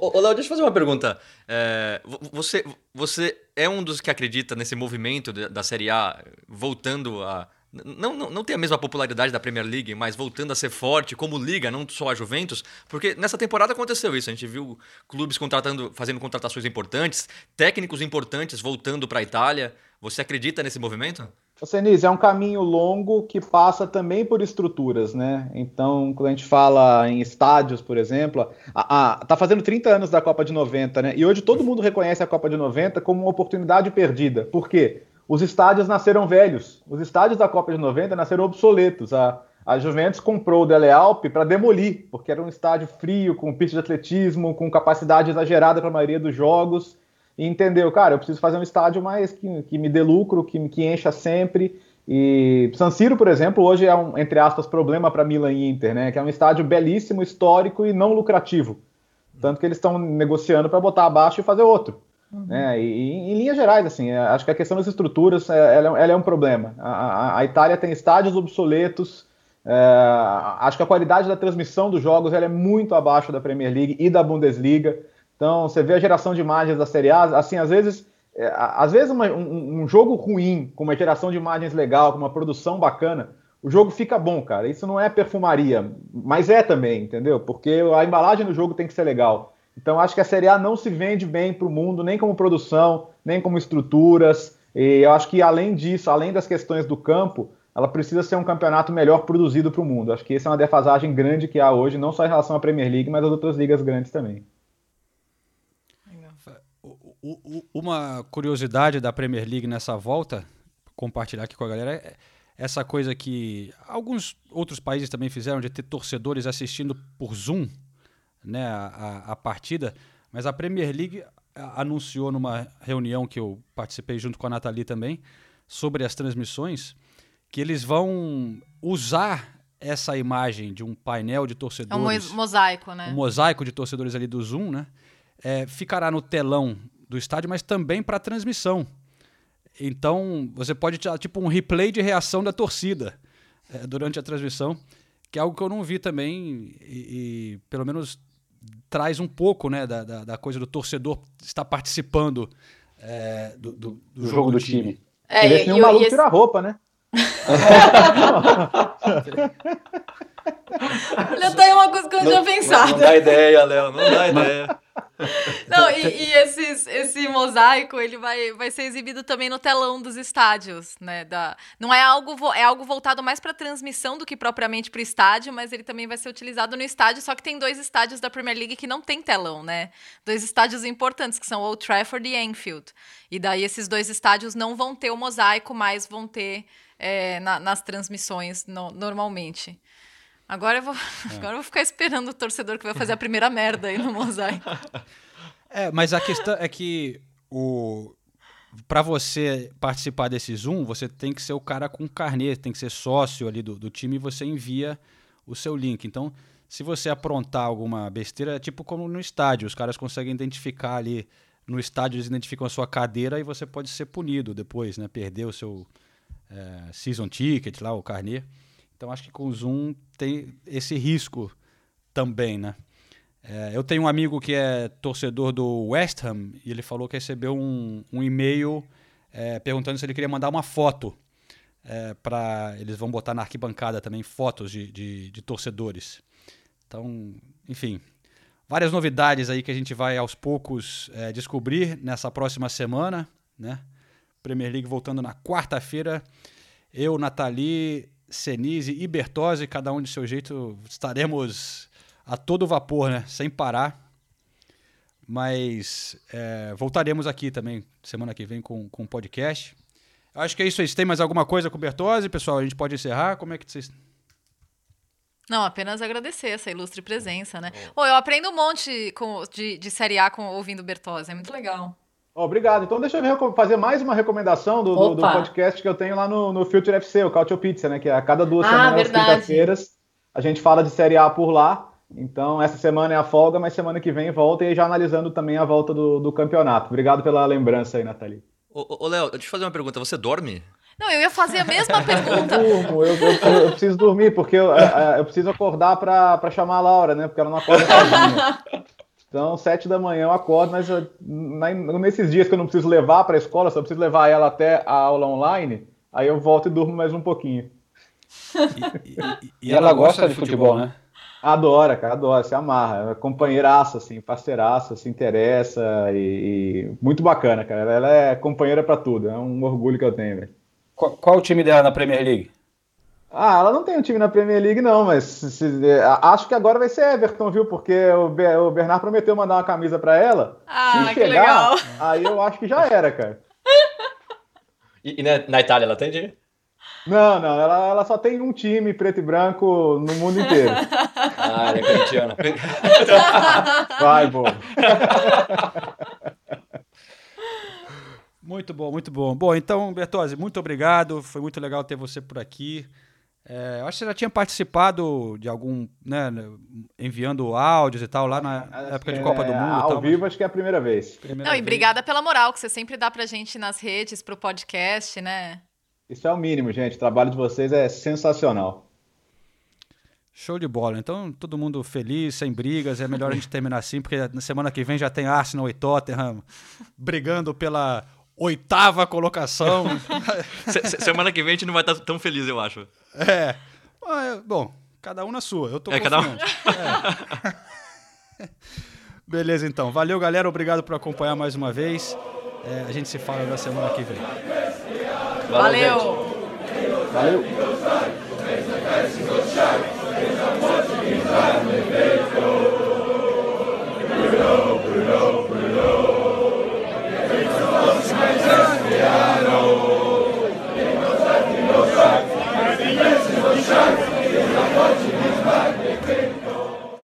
Ô, ô, Léo, deixa eu fazer uma pergunta. É, você, você é um dos que acredita nesse movimento da Série A voltando a. Não, não, não tem a mesma popularidade da Premier League, mas voltando a ser forte como liga, não só a Juventus, porque nessa temporada aconteceu isso. A gente viu clubes contratando, fazendo contratações importantes, técnicos importantes voltando para a Itália. Você acredita nesse movimento? Senise, é um caminho longo que passa também por estruturas, né? Então, quando a gente fala em estádios, por exemplo, a, tá fazendo 30 anos da Copa de 90, né? E hoje todo mundo reconhece a Copa de 90 como uma oportunidade perdida. Por quê? Os estádios nasceram velhos. Os estádios da Copa de 90 nasceram obsoletos. A, a Juventus comprou o Dele Alpe para demolir, porque era um estádio frio, com pista de atletismo, com capacidade exagerada para a maioria dos jogos e entendeu, cara, eu preciso fazer um estádio mais que, que me dê lucro, que, que encha sempre. E San Siro, por exemplo, hoje é um, entre aspas, problema para Milan e Inter, né? Que é um estádio belíssimo, histórico e não lucrativo. Tanto que eles estão negociando para botar abaixo e fazer outro. Uhum. Né? E, e, em linhas gerais, assim, é, acho que a questão das estruturas é, ela, ela é um problema. A, a, a, Itália tem estádios obsoletos. É, acho que a qualidade da transmissão dos jogos ela é muito abaixo da Premier League e da Bundesliga. Então, você vê a geração de imagens da Série A, assim, às vezes, é, às vezes uma, um, um, jogo ruim, com uma geração de imagens legal, com uma produção bacana, o jogo fica bom, cara. Isso não é perfumaria, mas é também, entendeu? Porque a embalagem do jogo tem que ser legal. Então, acho que a Série A não se vende bem para o mundo, nem como produção, nem como estruturas. E eu acho que, além disso, além das questões do campo, ela precisa ser um campeonato melhor produzido para o mundo. Acho que essa é uma defasagem grande que há hoje, não só em relação à Premier League, mas às outras ligas grandes também uma curiosidade da Premier League nessa volta, compartilhar aqui com a galera, é essa coisa que alguns outros países também fizeram de ter torcedores assistindo por Zoom né, a, a partida, mas a Premier League anunciou numa reunião que eu participei junto com a Nathalie também, sobre as transmissões, que eles vão usar essa imagem de um painel de torcedores. É um mosaico, né? Um mosaico de torcedores ali do Zoom, né? É, ficará no telão do estádio, mas também para transmissão. Então, você pode tirar tipo um replay de reação da torcida é, durante a transmissão, que é algo que eu não vi também e, e pelo menos traz um pouco né, da, da, da, coisa do torcedor estar participando é, do, do, do, jogo, jogo do time. time. É, Ele tem um maluco esse... tirar roupa, né? Já tem uma coisa que eu não, tinha pensado. Não dá ideia, Léo, não dá ideia. Não, e, e esses, esse mosaico, ele vai, vai ser exibido também no telão dos estádios, né? Da, não é algo, é algo voltado mais para transmissão do que propriamente para o estádio, mas ele também vai ser utilizado no estádio, só que tem dois estádios da Premier League que não tem telão, né? Dois estádios importantes, que são Old Trafford e Anfield. E daí esses dois estádios não vão ter o mosaico, mas vão ter é, na, nas transmissões no, normalmente. Agora eu, vou, é. agora eu vou ficar esperando o torcedor que vai fazer a primeira merda aí no mosaico. É, mas a questão é que o para você participar desse Zoom, você tem que ser o cara com carnê, tem que ser sócio ali do, do time e você envia o seu link. Então, se você aprontar alguma besteira, é tipo como no estádio, os caras conseguem identificar ali no estádio, eles identificam a sua cadeira e você pode ser punido depois, né? Perder o seu é, season ticket lá, o carnê. Então acho que com o Zoom tem esse risco também, né? É, eu tenho um amigo que é torcedor do West Ham e ele falou que recebeu um, um e-mail é, perguntando se ele queria mandar uma foto é, para eles vão botar na arquibancada também fotos de, de, de, torcedores. Então, enfim, várias novidades aí que a gente vai aos poucos é, descobrir nessa próxima semana, né? Premier League voltando na quarta-feira. Eu, Nathalie, Senise e Bertozzi, cada um de seu jeito, estaremos a todo vapor, né? Sem parar. Mas é, voltaremos aqui também semana que vem com, com um podcast. Acho que é isso aí. Se tem mais alguma coisa com o Bertozzi, pessoal, a gente pode encerrar. Como é que vocês. Não, apenas agradecer essa ilustre presença, né? Oh. eu aprendo um monte com, de, de Série A com, ouvindo Bertozzi, é muito legal. Obrigado. Então deixa eu fazer mais uma recomendação do, do- podcast que eu tenho lá no, no Future FC, o Cautio Pizza, né? Que é a cada duas Ah, semanas, quinta-feiras, a gente fala de Série A por lá. Então, essa semana é a folga, mas semana que vem volta e já analisando também a volta do, do campeonato. Obrigado pela lembrança aí, Nathalie. Ô, ô, ô, Léo, deixa eu fazer uma pergunta. Você dorme? Não, eu ia fazer a mesma pergunta. Eu durmo, eu, eu- eu preciso dormir, porque eu, é, é, eu preciso acordar para chamar a Laura, né? Porque ela não acorda sozinha. Então, sete da manhã eu acordo, mas eu- nesses dias que eu não preciso levar para a escola, só preciso levar ela até a aula online, aí eu volto e durmo mais um pouquinho. E, e ela, gosta de futebol, né? Adora, cara, adora, se amarra. É companheiraça, assim, parceiraça, se interessa e, e muito bacana, cara. Ela é companheira para tudo, é um orgulho que eu tenho, velho. Qual, qual o time dela na Premier League? Ah, ela não tem um time na Premier League, não, mas se- se- é, acho que agora vai ser Everton, viu? Porque o, Be- o Bernard prometeu mandar uma camisa pra ela. Ah, se que chegar, legal. aí eu acho que já era, cara. E, e na, na Itália ela tem dinheiro? Não, não, ela, ela só tem um time preto e branco no mundo inteiro. Ah, ela é corintiana. Vai, boa. Muito bom, muito bom. Bom, então, Bertozzi, muito obrigado. Foi muito legal ter você por aqui. É, eu acho que você já tinha participado de algum, né, enviando áudios e tal, lá na época de Copa do É, Mundo. e Ao tal, vivo, acho que é a primeira vez. mas primeira Não, e vez. obrigada pela moral que você sempre dá pra gente nas redes, pro podcast, né? Isso é o mínimo, gente. O trabalho de vocês é sensacional. Show de bola. Então, todo mundo feliz, sem brigas. É melhor a gente terminar assim, porque na semana que vem já tem Arsenal e Tottenham brigando pela oitava colocação. Se- se- semana que vem a gente não vai estar tão feliz, eu acho. é. Ah, Bom, cada um na sua. Eu tô É, cada um. É. Beleza, então. Valeu, galera. Obrigado por acompanhar mais uma vez. É, a gente se fala na semana que vem. Valeu. Valeu. Valeu.